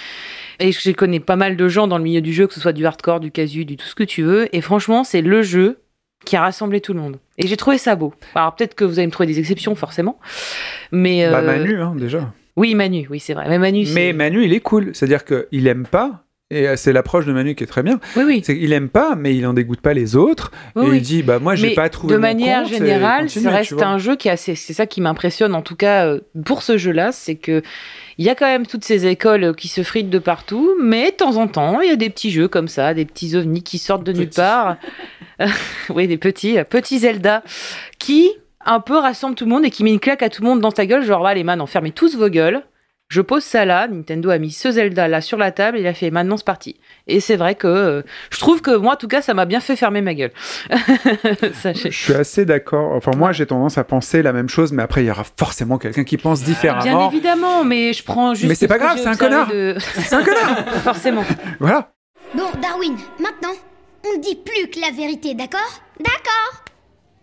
Et je connais pas mal de gens dans le milieu du jeu, que ce soit du hardcore, du casu, du tout ce que tu veux. Et franchement, c'est le jeu qui a rassemblé tout le monde. Et j'ai trouvé ça beau. Alors peut-être que vous allez me trouver des exceptions, forcément. Mais Bah euh, Manu, hein, déjà. Oui, Manu, oui, c'est vrai. Mais Manu, Mais Manu, il est cool. C'est-à-dire qu'il aime pas. Et euh, c'est l'approche de Manu qui est très bien. Oui, oui. C'est qu'il aime pas, mais il en dégoûte pas les autres. Oui, et il dit, bah moi, j'ai pas trouvé de mon manière compte, et générale, continue, ça reste un jeu qui a assez. C'est ça qui m'impressionne, en tout cas euh, pour ce jeu-là, c'est que il y a quand même toutes ces écoles qui se fritent de partout, mais de temps en temps, il y a des petits jeux comme ça, des petits ovnis qui sortent de nulle part. oui, des petits, euh, petits Zelda qui un peu rassemblent tout le monde et qui met une claque à tout le monde dans ta gueule, genre allez man, enfermez tous vos gueules. Je pose ça là, Nintendo a mis ce Zelda là sur la table, il a fait maintenant c'est parti. Et c'est vrai que euh, je trouve que moi en tout cas ça m'a bien fait fermer ma gueule. Sachez. Je suis assez d'accord. Enfin, moi, j'ai tendance à penser la même chose, mais après, il y aura forcément quelqu'un qui pense Bien différemment. évidemment, mais je prends juste. Mais c'est ce pas grave, c'est un connard. de- C'est un connard. Forcément. Voilà. Bon, Darwin, maintenant, on ne dit plus que la vérité, d'accord? D'accord.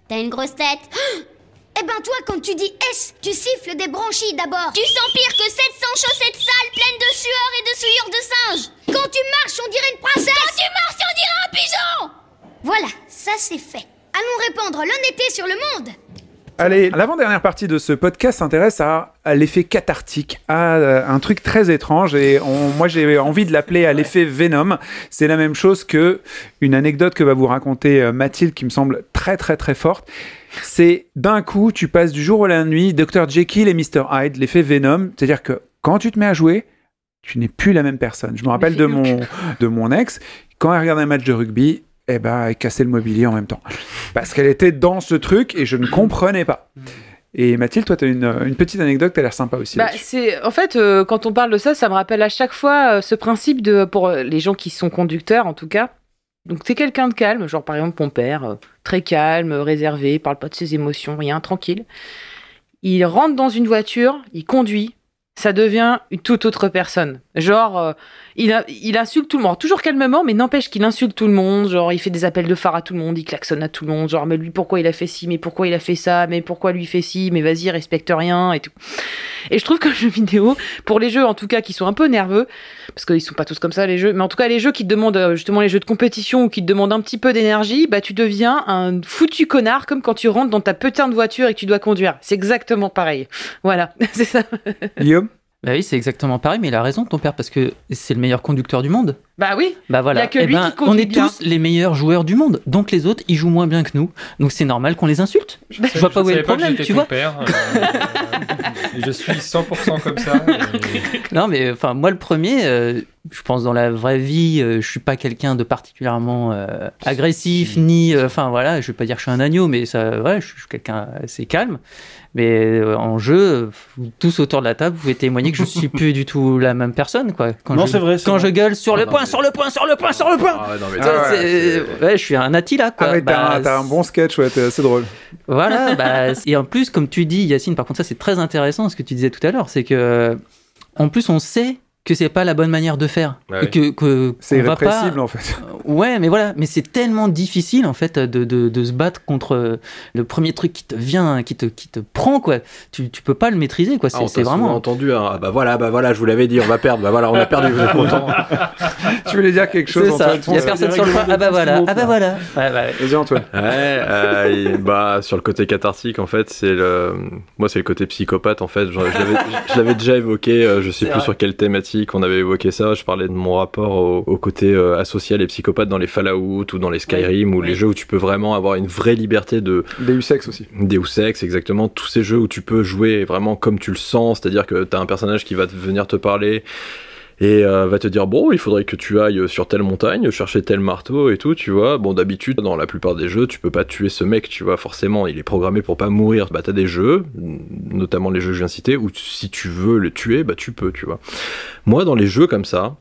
T'as une grosse tête Eh ben toi, quand tu dis S, tu siffles des branchies d'abord. Tu sens pire que 700 chaussettes sales pleines de sueur et de souillure de singe. Quand tu marches, on dirait une princesse. Quand tu marches, on dirait un pigeon Voilà, ça c'est fait. Allons répandre l'honnêteté sur le monde. Allez, l'avant-dernière partie de ce podcast s'intéresse à, à l'effet cathartique, à euh, un truc très étrange et on- moi j'ai envie de l'appeler à l'effet Venom. C'est la même chose que une anecdote que va vous raconter euh, Mathilde qui me semble très très très forte. C'est d'un coup, tu passes du jour au la nuit, Dr Jekyll et Mr Hyde, l'effet Venom, c'est-à-dire que quand tu te mets à jouer, tu n'es plus la même personne. Je me rappelle de mon, de mon ex, quand elle regardait un match de rugby, eh ben, elle cassait le mobilier en même temps. Parce qu'elle était dans ce truc et je ne comprenais pas. Et Mathilde, toi, tu as une, une petite anecdote qui a l'air sympa aussi. Bah, c'est en fait euh, quand on parle de ça, ça me rappelle à chaque fois euh, ce principe de pour les gens qui sont conducteurs en tout cas. Donc t'es quelqu'un de calme, genre par exemple mon père, euh, très calme, réservé, parle pas de ses émotions, rien, tranquille. Il rentre dans une voiture, il conduit, ça devient une toute autre personne. Genre, euh, il, il insulte tout le monde, toujours calmement, mais n'empêche qu'il insulte tout le monde. Genre, il fait des appels de phare à tout le monde, il klaxonne à tout le monde. Genre, mais lui, pourquoi il a fait ci, mais pourquoi il a fait ça, mais pourquoi lui fait ci, mais vas-y, respecte rien et tout. Et je trouve que le jeu vidéo, pour les jeux en tout cas qui sont un peu nerveux, parce qu'ils sont pas tous comme ça les jeux, mais en tout cas les jeux qui te demandent euh, justement les jeux de compétition ou qui te demandent un petit peu d'énergie, bah tu deviens un foutu connard comme quand tu rentres dans ta putain de voiture et que tu dois conduire. C'est exactement pareil. Voilà, c'est ça. Guillaume? Bah oui, c'est exactement pareil, mais il a raison ton père parce que c'est le meilleur conducteur du monde. Bah oui. Bah voilà. Il y a que Eh lui ben, qui on est bien. tous les meilleurs joueurs du monde. Donc les autres, ils jouent moins bien que nous. Donc c'est normal qu'on les insulte. Je, vois pas où est le problème, tu vois. père, euh, et je suis 100% comme ça. et- Non, mais enfin, moi, le premier, euh, je pense dans la vraie vie, euh, je suis pas quelqu'un de particulièrement euh, agressif, ni. euh, Enfin, voilà, je vais pas dire que je suis un agneau, mais ça, ouais, je suis quelqu'un assez calme. Mais euh, en jeu, euh, vous- tous autour de la table, vous pouvez témoigner que je suis plus du tout la même personne, quoi. Quand Non, je, c'est vrai, Quand vrai. je gueule sur Ah, le non, point, mais- sur le point, sur le point, sur le point. Ah ouais, non, mais Ah ouais, c'est- ouais, je suis un Attila, quoi. Ah ouais, t'as Bah, un, t'as un bon sketch, ouais, t'es assez drôle. voilà, bah, et en plus, comme tu dis, Yacine, par contre, ça c'est très intéressant ce que tu disais tout à l'heure, c'est que, en plus, on sait que c'est pas la bonne manière de faire. Et que, que C'est qu'on va pas- en fait. Ouais, mais voilà, mais c'est tellement difficile en fait de, de, de se battre contre le premier truc qui te vient, qui te, qui te prend, quoi. Tu, tu peux pas le maîtriser, quoi. Ah, C'est t'a souvent vraiment. entendu. hein. Ah bah voilà, bah voilà, je vous l'avais dit, on va perdre. Bah voilà, on a perdu. Vous êtes content. tu voulais dire quelque chose, C'est ça, Antoine il y a personne sur le point. Ah bah voilà, ah bah voilà. Ouais, bah, Vas-y, Antoine. Ouais, euh, bah sur le côté cathartique en fait, c'est le moi c'est le côté psychopathe en fait. Je, je l'avais- déjà évoqué, euh, je sais plus vrai. sur quelle thématique on avait évoqué ça. Je parlais de mon rapport au, au côté euh, asocial et psychopathe dans les Fallout ou dans les Skyrim ou les jeux où tu peux vraiment avoir une vraie liberté de Deus Ex aussi. Deus Ex, exactement. Tous ces jeux où tu peux jouer vraiment comme tu le sens, c'est-à-dire que t'as un personnage qui va te- venir te parler et euh, va te dire bon il faudrait que tu ailles sur telle montagne chercher tel marteau et tout tu vois. Bon d'habitude dans la plupart des jeux tu peux pas tuer ce mec tu vois forcément. Il est programmé pour pas mourir. Bah t'as des jeux notamment les jeux que je viens où si tu veux le tuer bah tu peux tu vois. Moi dans les jeux comme ça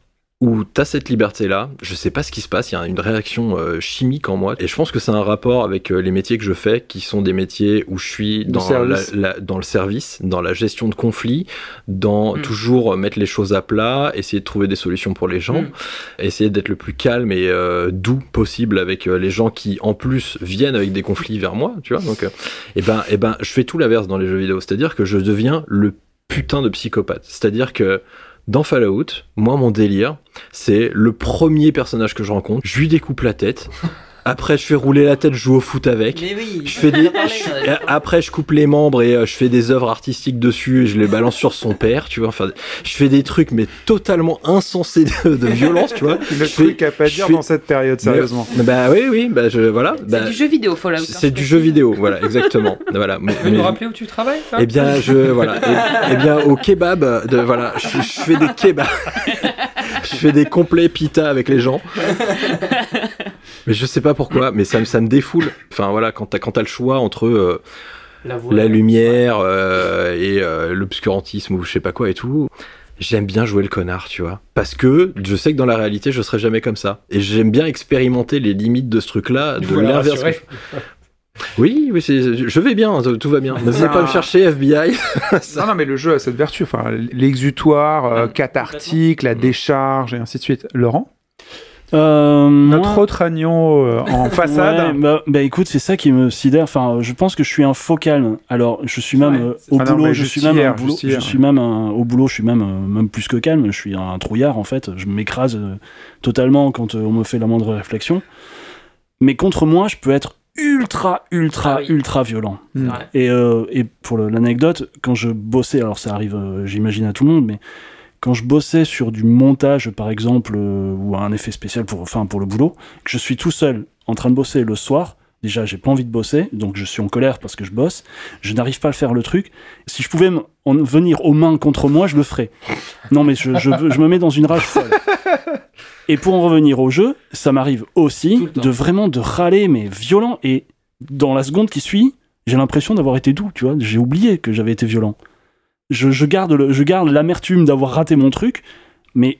où t'as cette liberté là, je sais pas ce qui se passe, il y a une réaction euh, chimique en moi et je pense que c'est un rapport avec euh, les métiers que je fais qui sont des métiers où je suis dans, la, service. la- dans le service, dans la gestion de conflits, dans Mm. toujours mettre les choses à plat, essayer de trouver des solutions pour les gens, Mm. essayer d'être le plus calme et euh, doux possible avec euh, les gens qui en plus viennent avec des conflits vers moi, tu vois. Donc, euh, et ben, et ben, je fais tout l'inverse dans les jeux vidéo, c'est-à-dire que je deviens le putain de psychopathe. C'est-à-dire que dans Fallout, moi mon délire, c'est le premier personnage que je rencontre, je lui découpe la tête. Après, je fais rouler la tête, je joue au foot avec. Mais oui, Je fais des, je- après, je coupe les membres et euh, je fais des œuvres artistiques dessus et je les balance sur son père, tu vois. Enfin, je fais des trucs mais totalement insensés de, de violence, tu vois. Le Je fais- truc à pas dire fais- dans cette période, sérieusement. Mais- Bah oui, oui, bah je voilà. C'est bah, du jeu vidéo Fallout. hein, c'est je du jeu vidéo, voilà, exactement. voilà. Mais- Tu peux nous mais- rappeler où tu travailles toi? eh bien, je voilà. Eh, eh bien, au kebab, de voilà, je, je fais des kebabs. je fais des complets pita avec les gens. Mais je sais pas pourquoi, mais ça, me- ça me défoule. Enfin voilà, quand t'as quand t'as le choix entre euh, La voix, la lumière euh, et euh, l'obscurantisme ou je sais pas quoi et tout. J'aime bien jouer le connard, tu vois. Parce que je sais que dans la réalité, je serai jamais comme ça. Et j'aime bien expérimenter les limites de ce truc-là, de l'inverse. Oui, oui, je vais bien, tout va bien. Ne venez pas me chercher, FBI. Non, non, mais le jeu a cette vertu, enfin, l'exutoire, euh, cathartique, la décharge et ainsi de suite. Laurent? Euh, Notre moi- autre agneau euh, en façade. Ouais, bah, bah, écoute, c'est ça qui me sidère. Enfin, je pense que je suis un faux calme. Alors, je suis même euh, au Ah boulot, je suis même hier, un boulot, juste hier, je suis même un- au boulot, je suis même même plus que calme. Je suis un trouillard en fait. Je m'écrase euh, totalement quand euh, on me fait la moindre réflexion. Mais contre moi, je peux être ultra, ultra, Ah oui. ultra violent. Et, euh, et pour l'anecdote, quand je bossais, alors ça arrive, euh, j'imagine à tout le monde, mais quand je bossais sur du montage, par exemple, euh, ou un effet spécial pour, enfin, pour le boulot, que je suis tout seul en train de bosser le soir, déjà j'ai pas envie de bosser, donc je suis en colère parce que je bosse, je n'arrive pas à faire le truc. Si je pouvais en venir aux mains contre moi, je le ferais. Non, mais je, je me mets dans une rage folle. Et pour en revenir au jeu, ça m'arrive aussi de vraiment de râler, mais violent. Et dans la seconde qui suit, j'ai l'impression d'avoir été doux, tu vois. J'ai oublié que j'avais été violent. Je, je garde le- je garde l'amertume d'avoir raté mon truc, mais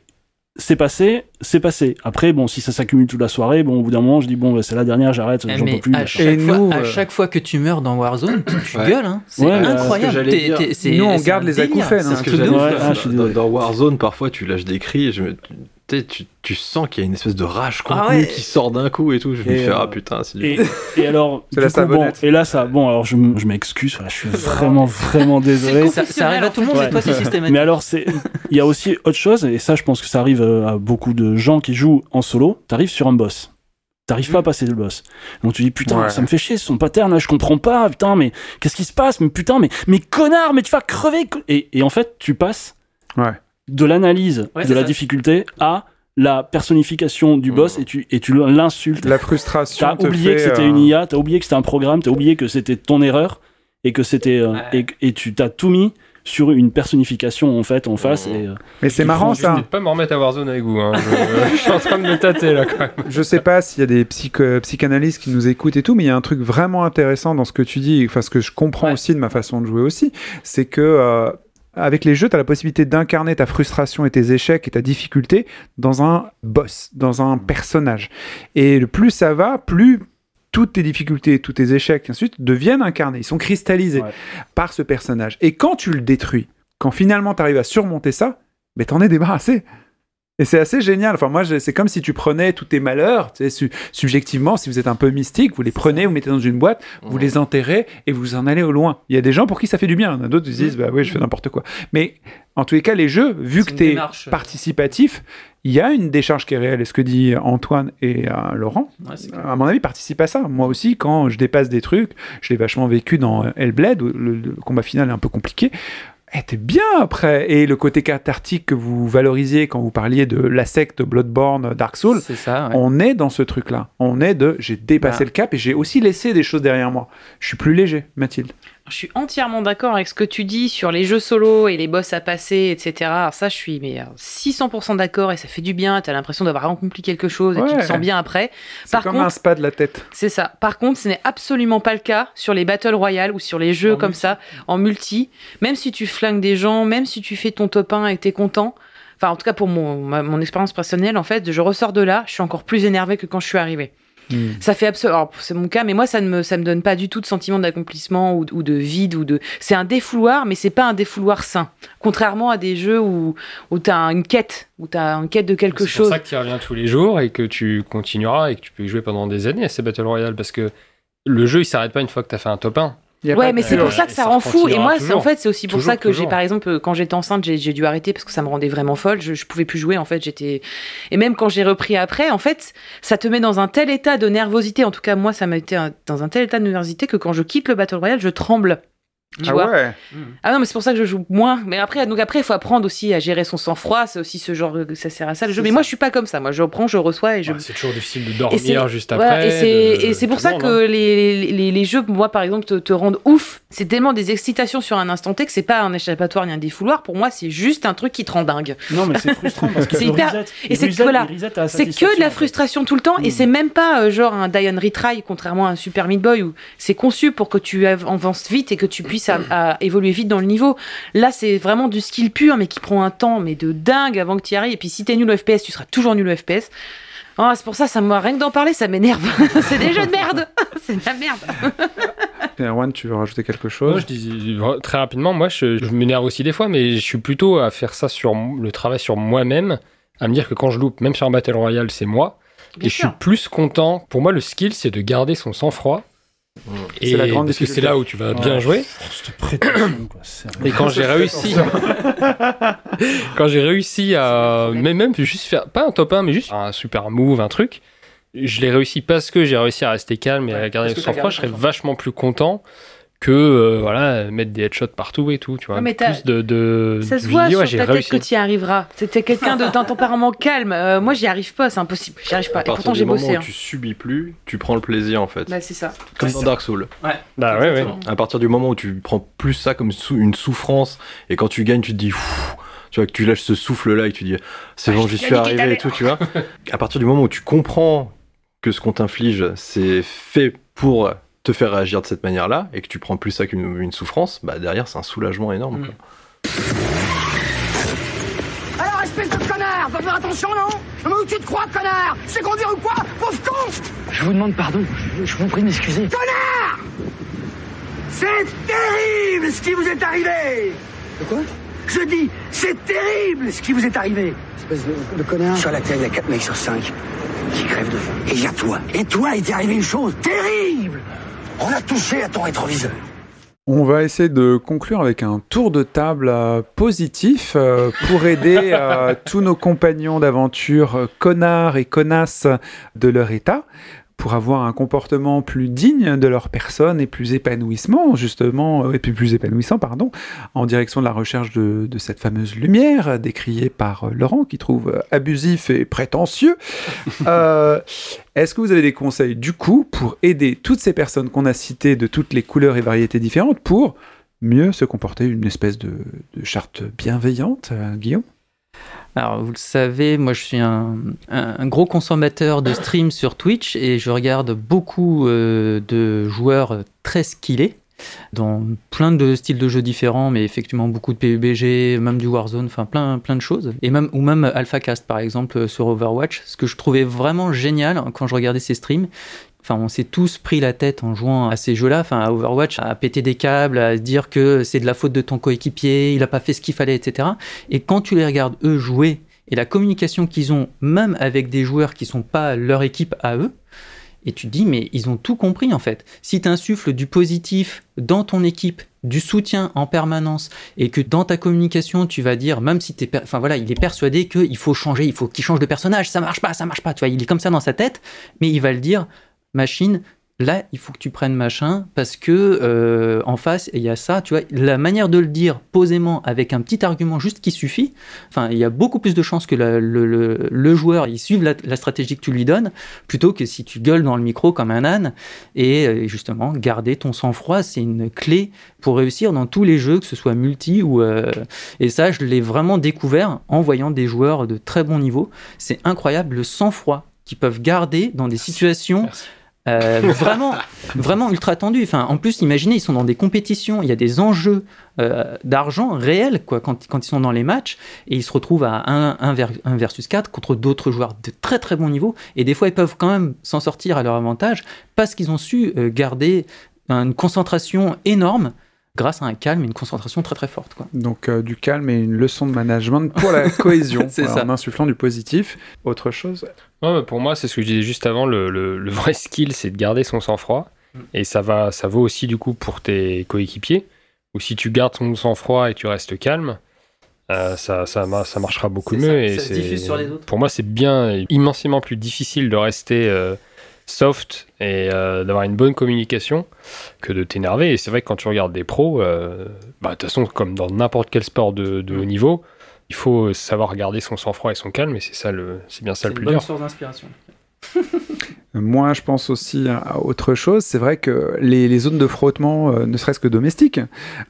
c'est passé, c'est passé. Après, bon, si ça s'accumule toute la soirée, bon, au bout d'un moment, je dis bon, bah, c'est la dernière, j'arrête, Eh, j'en peux plus. à chaque, fois, à chaque fois que tu meurs dans Warzone, tu, tu Ouais. gueules, hein. c'est Ouais, c'est ce que incroyable. j'allais T'es- dire. t'es- c'est- Nous, on garde les acouphènes, c'est hein. Ah, dans, dans Warzone, parfois, tu lâches des cris et je me... tu tu, tu sens qu'il y a une espèce de rage contenue Ah ouais. qui sort d'un coup et tout. Je me fais, euh, ah putain, c'est du... Et, et alors, C'est du la coup, bon, et là, ça, bon, alors je, je m'excuse, voilà, je suis vraiment, vraiment désolé. Ça, ça arrive à tout le monde, Ouais. et toi, c'est systématique. Mais alors, c'est, il y a aussi autre chose, et ça, je pense que ça arrive euh, à beaucoup de gens qui jouent en solo. T'arrives sur un boss. T'arrives pas à passer le boss. Donc tu dis putain, Ouais. ça me fait chier, son pattern là, je comprends pas, putain, mais qu'est-ce qui se passe? Mais putain, mais, mais connard, mais tu vas crever et, et en fait, tu passes Ouais. De l'analyse Ouais, de la ça. difficulté à la personnification du boss et tu, et tu l'insultes. La frustration. T'as te oublié que c'était euh, une IA, t'as oublié que c'était un programme, t'as oublié que c'était ton erreur et que c'était euh, et, et tu t'as tout mis sur une personnification en fait en face. Et, euh, Mais c'est marrant ça. Je pas m'en remettre à Warzone avec vous. hein. Je, je suis en train de me tâter là quand même. Je sais pas s'il y a des psycho- psychanalystes qui nous écoutent et tout, mais il y a un truc vraiment intéressant dans ce que tu dis, enfin ce que je comprends aussi de ma façon de jouer aussi, c'est que euh, avec les jeux, tu as la possibilité d'incarner ta frustration et tes échecs et ta difficulté dans un boss, dans un personnage. Et le plus ça va, plus toutes tes difficultés, tous tes échecs, et ainsi de suite, deviennent incarnés. Ils sont cristallisés Ouais. par ce personnage. Et quand tu le détruis, quand finalement tu arrives à surmonter ça, mais t'en es débarrassé. Et c'est assez génial. Enfin, moi, c'est comme si tu prenais tous tes malheurs, tu sais, su- subjectivement, si vous êtes un peu mystique, vous les prenez, vous mettez dans une boîte, vous les enterrez et vous en allez au loin. Il y a des gens pour qui ça fait du bien. Il y en a d'autres qui se disent, bah oui, je fais n'importe quoi. Mais en tous les cas, les jeux, vu que tu es démarche, euh. participatif, il y a une décharge qui est réelle. Et ce que dit Antoine et euh, Laurent, Ouais, à mon avis, participe à ça. Moi aussi, quand je dépasse des trucs, je l'ai vachement vécu dans Hellblade, où le, le combat final est un peu compliqué. Eh, t'es bien après. Et le côté cathartique que vous valorisiez quand vous parliez de la secte Bloodborne, Dark Souls, C'est ça, ouais. on est dans ce truc-là. On est de j'ai dépassé Bah. le cap et j'ai aussi laissé des choses derrière moi. Je suis plus léger, Mathilde. Je suis entièrement d'accord avec ce que tu dis sur les jeux solo et les boss à passer, etc. Alors ça, je suis mais euh, 600% d'accord et ça fait du bien. T'as l'impression d'avoir accompli quelque chose et tu te sens bien après. C'est Par comme contre, un spa de la tête. C'est ça. Par contre, ce n'est absolument pas le cas sur les Battle Royale ou sur les jeux comme ça, en multi. Même si tu flingues des gens, même si tu fais ton top 1 et que t'es content. Enfin, en tout cas, pour mon, ma- mon expérience personnelle, en fait, je ressors de là, je suis encore plus énervé que quand je suis arrivé. Ça fait absolument. C'est mon cas, mais moi, ça ne me, ça me donne pas du tout de sentiment d'accomplissement ou, ou de vide ou de. C'est un défouloir, mais c'est pas un défouloir sain. Contrairement à des jeux où, où t'as une quête, où t'as une quête de quelque C'est chose. pour ça que tu reviens tous les jours et que tu continueras et que tu peux y jouer pendant des années à ces Battle Royale parce que le jeu il s'arrête pas une fois que tu as fait un top 1. Ouais, mais c'est pour ça que ça rend fou. Et moi, en fait, c'est aussi pour Toujours, ça que j'ai, par exemple, euh, quand j'étais enceinte, j'ai dû arrêter parce que ça me rendait vraiment folle. Je, je pouvais plus jouer, en fait. J'étais. Et même quand j'ai repris après, en fait, ça te met dans un tel état de nervosité. En tout cas, moi, ça m'a été un- dans un tel état de nervosité que quand je quitte le Battle Royale, je tremble. Tu Ah vois ouais Ah non, mais c'est pour ça que je joue moins. Mais après, donc après, il faut apprendre aussi à gérer son sang-froid. C'est aussi ce genre, ça sert à ça le jeu. Mais moi, je suis pas comme ça. Moi, je prends, je reçois et je. C'est toujours difficile de dormir juste voilà, après. et c'est de- et c'est pour ça monde, que hein. les, les, les jeux, moi par exemple, te, te rendent ouf. C'est tellement des excitations sur un instant T que c'est pas un échappatoire ni un défouloir. Pour moi, c'est juste un truc qui te rend dingue. Non, mais c'est frustrant parce que C'est hyper- et c'est reset, voilà, il reset à la c'est que de la en fait. frustration tout le temps et c'est même pas euh, genre un Die and Retry contrairement à un Super Meat Boy où c'est conçu pour que tu av- avances vite et que tu puisses à- à évoluer vite dans le niveau. Là, c'est vraiment du skill pur mais qui prend un temps mais de dingue avant que tu y arrives et puis si t'es nul au FPS, tu seras toujours nul au FPS. Oh, c'est pour ça, ça me rien que d'en parler, ça m'énerve. c'est des jeux de merde. c'est de la merde. Erwan, tu veux rajouter quelque Moi, chose je dis euh, très rapidement, moi, je, je m'énerve aussi des fois, mais je suis plutôt à faire ça sur le travail sur moi-même, à me dire que quand je loupe, même sur un Battle Royale, c'est moi. Bien et je suis plus content. Pour moi, le skill, c'est de garder son sang-froid. Et la grande parce que c'est là où tu vas bien jouer. Cette prétention, quoi, sérieux. Et quand j'ai réussi, quand j'ai réussi à, mais même juste faire, pas un top 1, mais juste un super move, un truc, je l'ai réussi parce que j'ai réussi à rester calme et à garder le sang-froid, je serais vachement plus content que, euh, voilà, mettre des headshots partout et tout, tu vois. Ouais, mais t'as- plus de, de, Ça se voit ouais, sur j'ai ta tête réussi. que tu y arriveras. C'était quelqu'un de- d'un tempérament calme. Euh, moi, j'y arrive pas, c'est impossible. J'y arrive pas. À Et partir pourtant, du j'ai moment bossé. où hein. tu subis plus, tu prends le plaisir en fait. Bah, c'est ça. Comme dans Dark Souls. Ouais. Bah ouais, ouais. Exactement. À partir du moment où tu prends plus ça comme sou- une souffrance et quand tu gagnes, tu te dis Pfff tu vois que tu lâches ce souffle là et tu dis c'est bon, j'y suis arrivé et tout, tu vois. À partir du moment où tu comprends que ce qu'on t'inflige, c'est fait pour te faire réagir de cette manière-là et que tu prends plus ça qu'une une souffrance, bah derrière c'est un soulagement énorme. Mm. quoi. Alors, espèce de connard, va faire attention, non? Mais où tu te crois, connard C'est conduire ou quoi? Pauvre con Je vous demande pardon, je, je vous prie de m'excuser. Connard C'est terrible ce qui vous est arrivé De quoi? Je dis, c'est terrible ce qui vous est arrivé Espèce de, de connard. Sur la Terre, il y a 4 mecs sur 5 qui crèvent de faim. Et il y a toi. Et toi, il t'est arrivé une chose terrible On a touché à ton rétroviseur. On va essayer de conclure avec un tour de table euh, positif euh, pour aider euh, tous nos compagnons d'aventure, connards et connasses de leur état, pour avoir un comportement plus digne de leur personne et plus épanouissement, justement, euh, et puis plus épanouissant, pardon, en direction de la recherche de, de cette fameuse lumière décriée par euh, Laurent, qui trouve euh, abusif et prétentieux. Euh, Est-ce que vous avez des conseils, du coup, pour aider toutes ces personnes qu'on a citées de toutes les couleurs et variétés différentes pour mieux se comporter, une espèce de, de charte bienveillante, Guillaume? Alors, vous le savez, moi je suis un, gros consommateur de streams sur Twitch et je regarde beaucoup euh, de joueurs très skillés dans plein de styles de jeux différents, mais effectivement beaucoup de PUBG, même du Warzone, enfin plein, plein de choses. Et même, ou même AlphaCast par exemple euh, sur Overwatch, ce que je trouvais vraiment génial quand je regardais ces streams. Enfin, on s'est tous pris la tête en jouant à ces jeux-là, enfin à Overwatch, à péter des câbles, à se dire que c'est de la faute de ton coéquipier, il a pas fait ce qu'il fallait, etc. Et quand tu les regardes eux jouer et la communication qu'ils ont, même avec des joueurs qui sont pas leur équipe à eux, et tu te dis, mais ils ont tout compris en fait. Si tu insuffles du positif dans ton équipe, du soutien en permanence, et que dans ta communication, tu vas dire, même si tu es. Enfin voilà, il est persuadé qu'il faut changer, il faut qu'il change de personnage, ça marche pas, ça marche pas, tu vois, il est comme ça dans sa tête, mais il va le dire, machine, là, il faut que tu prennes machin parce que euh, en face, il y a ça, tu vois. La manière de le dire posément avec un petit argument juste qui suffit, enfin, il y a beaucoup plus de chances que la- le, le- le joueur il suive la, la stratégie que tu lui donnes plutôt que si tu gueules dans le micro comme un âne. Et euh, justement, garder ton sang-froid, c'est une clé pour réussir dans tous les jeux, que ce soit multi ou. euh, et ça, je l'ai vraiment découvert en voyant des joueurs de très bon niveau. C'est incroyable le sang-froid qu'ils peuvent garder dans des situations. Euh, vraiment, vraiment ultra. Enfin, en plus, imaginez, ils sont dans des compétitions, il y a des enjeux euh, d'argent réels quoi, quand, quand ils sont dans les matchs, et ils se retrouvent à 1, 1 ver- 1 versus 4 contre d'autres joueurs de très très bon niveau, et des fois ils peuvent quand même s'en sortir à leur avantage parce qu'ils ont su euh, garder une concentration énorme grâce à un calme et une concentration très très forte. Quoi. Donc euh, du calme et une leçon de management pour la cohésion, C'est voilà, ça. en insufflant du positif. Autre chose? Pour moi, c'est ce que je disais juste avant. Le, le- le vrai skill, c'est de garder son sang-froid. Et ça, va, ça vaut aussi du coup pour tes coéquipiers. Ou si tu gardes ton sang-froid et tu restes calme, euh, ça, ça, ma- ça marchera beaucoup mieux. ça, et ça se diffuse sur les autres. Pour moi, c'est bien immensément plus difficile de rester euh, soft et euh, d'avoir une bonne communication que de t'énerver. Et c'est vrai que quand tu regardes des pros, bah, de toute façon, comme dans n'importe quel sport de, de haut niveau, il faut savoir garder son sang-froid et son calme, et c'est ça le, c'est bien ça le plus dur. source d'inspiration. Moi, je pense aussi à autre chose. C'est vrai que les, les zones de frottement, euh, ne serait-ce que domestiques,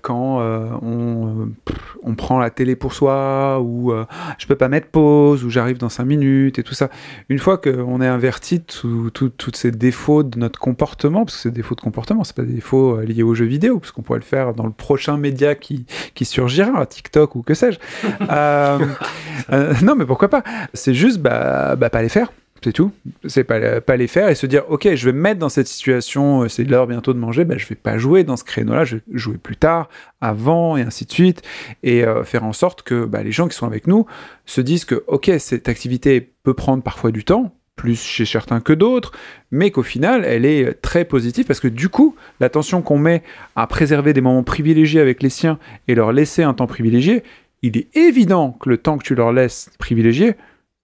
quand euh, on, pff, on prend la télé pour soi, ou euh, je peux pas mettre pause, ou j'arrive dans 5 minutes, et tout ça. Une fois qu'on est averti de tous ces défauts de notre comportement, parce que c'est des défauts de comportement, c'est pas des défauts euh, liés aux jeux vidéo, parce qu'on pourrait le faire dans le prochain média qui, qui surgira, TikTok ou que sais-je. Non, mais pourquoi pas C'est juste, bah, bah, pas les faire. C'est tout. C'est pas, pas les faire et se dire, ok, je vais me mettre dans cette situation, euh, c'est l'heure bientôt de manger, bah, je vais pas jouer dans ce créneau-là, je vais jouer plus tard, avant, et ainsi de suite, et euh, faire en sorte que bah, les gens qui sont avec nous se disent que, ok, cette activité peut prendre parfois du temps, plus chez certains que d'autres, mais qu'au final, elle est très positive parce que du coup, l'attention qu'on met à préserver des moments privilégiés avec les siens et leur laisser un temps privilégié, il est évident que le temps que tu leur laisses privilégié,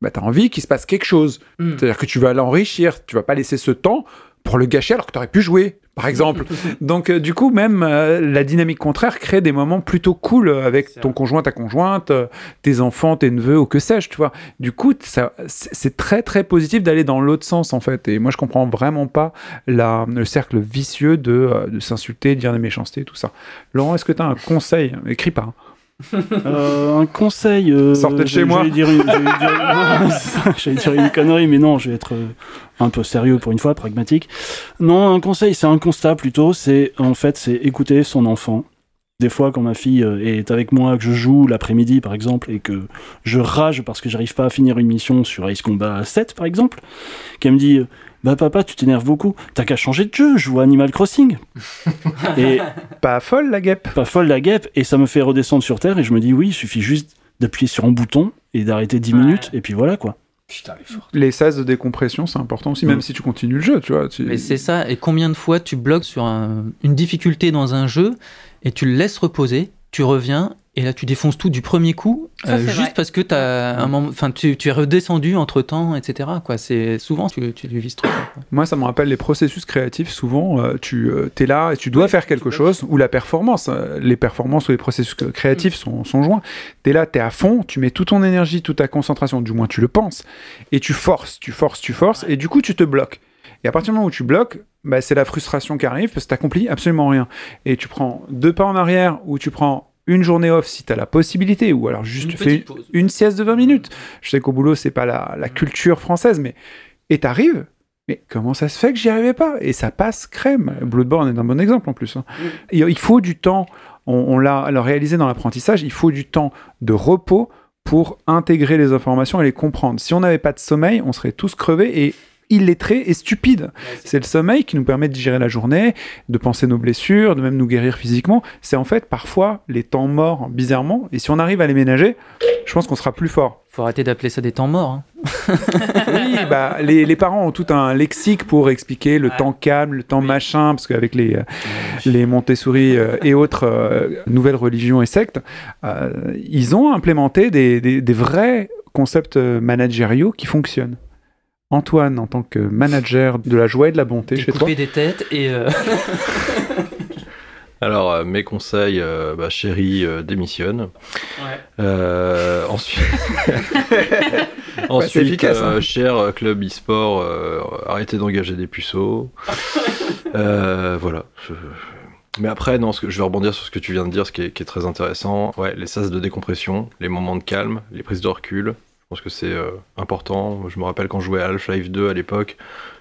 bah, tu as envie qu'il se passe quelque chose. Mm. C'est-à-dire que tu vas l'enrichir, tu vas pas laisser ce temps pour le gâcher alors que tu aurais pu jouer, par exemple. Donc, euh, du coup, même euh, la dynamique contraire crée des moments plutôt cool euh, avec ton conjoint, ta conjointe, euh, tes enfants, tes neveux ou que sais-je, tu vois. Du coup, ça, c'est très très positif d'aller dans l'autre sens, en fait. Et moi, je comprends vraiment pas la, le cercle vicieux de, de s'insulter, de dire des méchancetés, tout ça. Laurent, est-ce que tu as un conseil? Écris pas. hein. Euh, un conseil. euh, Sortez de chez j'allais moi. dire une- J'allais dire, j'allais dire une connerie, mais non, je vais être euh, un peu sérieux pour une fois, pragmatique. Non, un conseil, c'est un constat plutôt. C'est en fait, c'est écouter son enfant. Des fois, quand ma fille euh, est avec moi, que je joue l'après-midi par exemple, et que je rage parce que j'arrive pas à finir une mission sur Ace Combat 7 par exemple, qu'elle me dit Bah papa, tu t'énerves beaucoup, t'as qu'à changer de jeu, je joue à Animal Crossing. et pas folle la guêpe. Pas folle la guêpe, et ça me fait redescendre sur terre, et je me dis Oui, il suffit juste d'appuyer sur un bouton et d'arrêter 10 minutes, et puis voilà quoi. Les sas de décompression, c'est important aussi, même Mm. si tu continues le jeu, tu vois. tu- Mais c'est ça. Et combien de fois tu bloques sur un- une difficulté dans un jeu et tu le laisses reposer, tu reviens et là tu défonces tout du premier coup, Ça, euh, juste vrai. parce que as un moment, enfin tu, tu es redescendu entre temps, etc. Quoi. C'est souvent tu, tu vis ce truc. Moi, ça me rappelle les processus créatifs. Souvent, euh, tu es là et tu dois faire quelque chose, ou la performance. euh, les performances ou les processus créatifs sont, sont joints. Tu es là, tu es à fond, tu mets toute ton énergie, toute ta concentration, du moins tu le penses, et tu forces, tu forces, tu forces, et du coup, tu te bloques. Et à partir du moment où tu bloques, bah, c'est la frustration qui arrive parce que tu n'accomplis absolument rien. Et tu prends deux pas en arrière ou tu prends une journée off si tu as la possibilité, ou alors juste Une fais sieste de 20 minutes. Je sais qu'au boulot, c'est pas la, la culture française, mais. Et t'arrives, mais comment ça se fait que j'y arrivais pas? Et ça passe crème. Bloodborne est un bon exemple en plus. hein. Il faut du temps, on, on l'a l'a réalisé dans l'apprentissage, il faut du temps de repos pour intégrer les informations et les comprendre. Si on n'avait pas de sommeil, on serait tous crevés et illettrés et stupides. C'est le sommeil qui nous permet de digérer la journée, de penser nos blessures, de même nous guérir physiquement. C'est en fait parfois les temps morts, bizarrement. Et si on arrive à les ménager, je pense qu'on sera plus fort. Faut arrêter d'appeler ça des temps morts. hein. Oui, bah, les, les parents ont tout un lexique pour expliquer le temps calme, le temps machin, parce qu'avec les, euh, les Montessori euh, et autres euh, nouvelles religions et sectes, euh, ils ont implémenté des, des- des vrais concepts managériaux qui fonctionnent. Antoine, en tant que manager de la joie et de la bonté Et chez toi, couper des têtes et euh, Alors, euh, mes conseils, euh, bah, chérie, euh, démissionne. Ouais. Euh, ensuite, c'est ensuite efficace, euh, hein. cher club e-sport, euh, arrêtez d'engager des puceaux. Euh, voilà. je- Mais après, non, ce que, je vais rebondir sur ce que tu viens de dire, ce qui est, qui est très intéressant. Ouais, les sas de décompression, les moments de calme, les prises de recul. Je pense que c'est euh, important. Je me rappelle quand je jouais à Half-Life 2 à l'époque,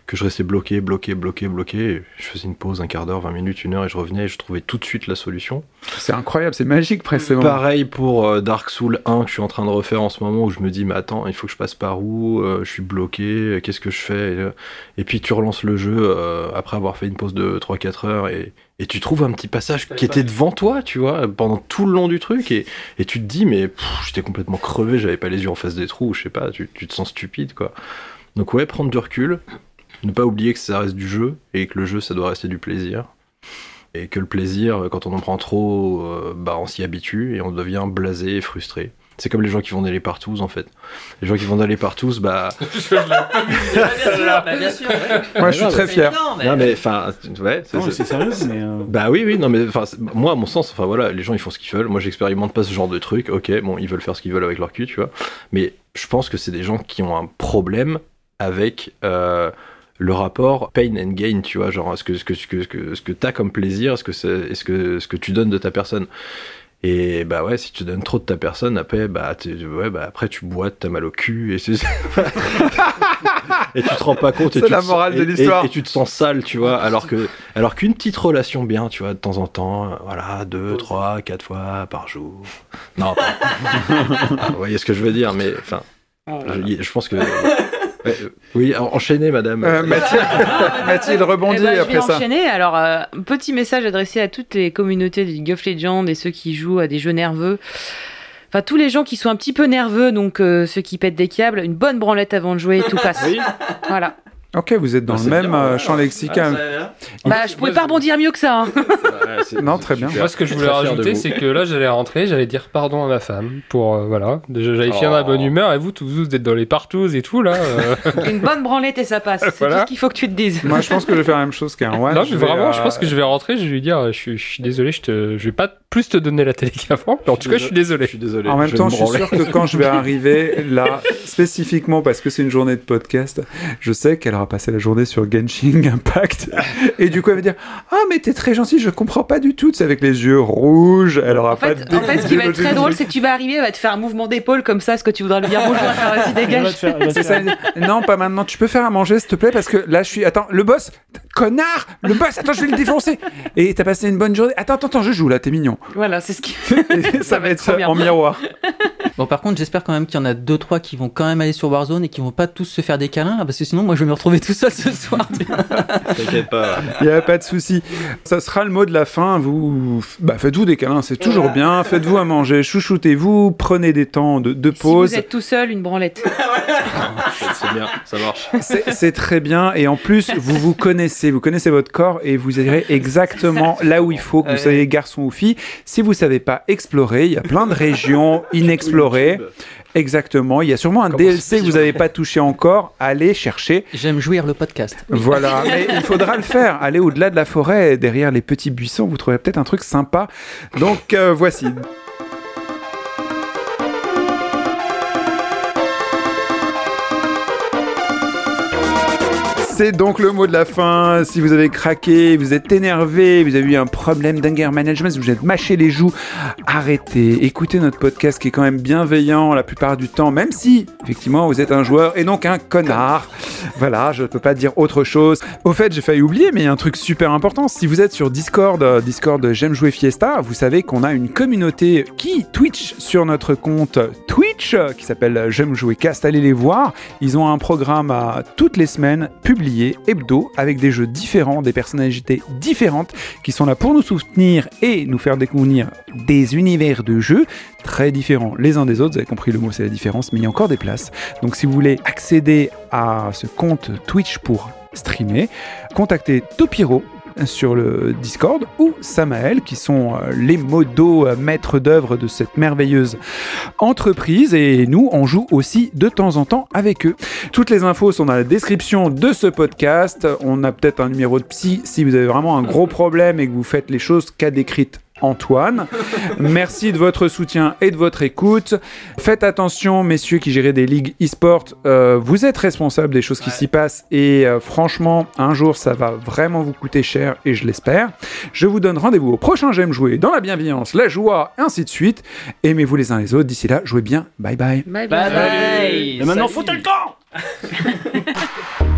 que je restais bloqué, bloqué, bloqué, bloqué. je faisais une pause, un quart d'heure, 20 minutes, une heure, et je revenais et je trouvais tout de suite la solution. c'est incroyable, c'est magique moments. Pareil pour euh, Dark Souls 1 que je suis en train de refaire en ce moment où je me dis mais attends il faut que je passe par où Euh, je suis bloqué qu'est-ce que je fais? Et, puis tu relances le jeu euh, après avoir fait une pause de 3-4 heures et, et tu trouves un petit passage qui était devant toi tu vois pendant tout le long du truc et, et tu te dis mais j'étais complètement crevé j'avais pas les yeux en face des trous je sais pas tu, tu te sens stupide quoi donc ouais prendre du recul ne pas oublier que ça reste du jeu et que le jeu ça doit rester du plaisir et que le plaisir, quand on en prend trop, euh, bah, on s'y habitue et on devient blasé et frustré. C'est comme les gens qui vont aller partout, en fait. Les gens qui vont aller partout, bah. Bah, bien sûr, ouais. Moi, je suis très fier. Non, mais- Non mais enfin ouais Non, mais c'est sérieux, mais. euh, bah oui oui non mais enfin moi à mon sens enfin voilà les gens ils font ce qu'ils veulent moi j'expérimente pas ce genre de truc ok bon ils veulent faire ce qu'ils veulent avec leur cul tu vois mais je pense que c'est des gens qui ont un problème avec euh, le rapport pain and gain tu vois genre ce que ce que ce que ce que, ce que t'as comme plaisir? Est-ce que c'est est-ce que ce que tu donnes de ta personne? Et bah ouais, si tu donnes trop de ta personne, après, bah, ouais, bah après tu bois, t'as mal au cul, et, c'est- et tu te rends pas compte. et C'est tu la te morale sens- de et- l'histoire. Et, et tu te sens sale, tu vois, alors que, alors qu'une petite relation bien, tu vois, de temps en temps, euh, voilà, deux, trois, quatre fois par jour. Non, pas. Vous voyez ce que je veux dire, mais enfin, je, je pense que. Oui, en- enchaînez, madame. Euh, Mathilde, Mathilde rebondit Eh ben, je après vais ça. enchaîner. Alors, euh, petit message adressé à toutes les communautés du League of Legends et ceux qui jouent à des jeux nerveux. Enfin, tous les gens qui sont un petit peu nerveux, donc euh, ceux qui pètent des câbles, une bonne branlette avant de jouer, tout passe. Oui. Voilà. Ok, vous êtes dans Bah, le même bien, euh, champ lexical. Bah, je pourrais pas rebondir mieux que ça. hein. Non, très bien. Moi, ce que je voulais rajouter, c'est que là, j'allais rentrer, j'allais dire pardon à ma femme pour euh, voilà. Déjà, j'allais finir dans la bonne Oh. humeur et vous, tous vous êtes dans les partous et tout là. euh. Une bonne branlette et ça passe. C'est Voilà. tout ce qu'il faut que tu te dises. Moi, je pense que je vais faire la même chose qu'un one. non, Je mais vais, vraiment, euh, je pense que je vais rentrer, je vais lui dire, je suis, je suis désolé, je te, je vais pas plus te donner la télé qu'avant. En tout cas, je suis désolé. Je suis désolé. En même temps, je suis sûr que quand je vais arriver là, spécifiquement parce que c'est une journée de podcast, je sais qu'elle aura passé la journée sur Genshin Impact. Et du coup, elle va dire Ah, mais t'es très gentil, je comprends pas du tout. C'est avec les yeux rouges. Elle aura En pas fait, de en fait, ce qui va être très drôle, c'est que tu vas arriver, elle va te faire un mouvement d'épaule comme ça, ce que tu voudras lui dire bonjour, vas-y, dégage. faire- ça, non, pas maintenant. Tu peux faire à manger, s'il te plaît, parce que là, je suis. Attends, le boss, connard, le boss. Attends, je vais le défoncer. Et t'as passé une bonne journée. Attends, attends, attends, je joue là. T'es mignon. Voilà, c'est ce qui. Ça va être bien. en miroir. Bon, par contre, j'espère quand même qu'il y en a deux trois qui vont quand même aller sur Warzone et qui vont pas tous se faire des câlins, là, parce que sinon, moi, je vais me retrouver tout seul ce soir. T'inquiète pas. Il n'y a pas de souci. Ça sera le mot de la fin. Vous, bah, faites-vous des câlins, c'est toujours bien. Faites-vous à manger, chouchoutez-vous, prenez des temps de, de Si pause. vous êtes tout seul, une branlette. C'est bien, ça marche. C'est très bien. Et en plus, vous vous connaissez, vous connaissez votre corps et vous irez exactement là où il faut, que vous soyez garçon ou fille. Si vous savez pas explorer, il y a plein de régions inexplorées. Exactement. Il y a sûrement un DLC que vous n'avez pas touché encore. Allez chercher. J'aime jouir le podcast. Voilà, mais il faudra le faire. Allez au-delà de la forêt, derrière les petits buissons, vous trouverez peut-être un truc sympa. Donc euh, voici. C'est donc le mot de la fin. Si vous avez craqué, vous êtes énervé, vous avez eu un problème d'anger management, vous êtes mâché les joues, arrêtez. Écoutez notre podcast qui est quand même bienveillant la plupart du temps, même si effectivement vous êtes un joueur et donc un connard. Voilà, je ne peux pas dire autre chose. Au fait, j'ai failli oublier, mais il y a un truc super important. Si vous êtes sur Discord, euh, Discord J'aime jouer Fiesta, vous savez qu'on a une communauté qui Twitch sur notre compte Twitch euh, qui s'appelle J'aime jouer Cast. Allez les voir. Ils ont un programme à toutes les semaines publié hebdo avec des jeux différents, des personnalités différentes qui sont là pour nous soutenir et nous faire découvrir des univers de jeux très différents les uns des autres. Vous avez compris le mot, c'est la différence, mais il y a encore des places. Donc si vous voulez accéder à ce compte Twitch pour streamer, contactez Topiro sur le Discord ou Samael qui sont euh, les modos euh, maîtres d'œuvre de cette merveilleuse entreprise et nous on joue aussi de temps en temps avec eux. Toutes les infos sont dans la description de ce podcast. On a peut-être un numéro de psy si vous avez vraiment un gros problème et que vous faites les choses qu'a décrites Antoine. Merci de votre soutien et de votre écoute. Faites attention, messieurs qui gérez des ligues e-sport. euh, vous êtes responsables des choses qui s'y passent et euh, franchement, un jour, ça va vraiment vous coûter cher et je l'espère. Je vous donne rendez-vous au prochain J'aime jouer dans la bienveillance, la joie, ainsi de suite. Aimez-vous les uns les autres. D'ici là, jouez bien. Bye bye. Bye Bye bye. Et maintenant, foutez le camp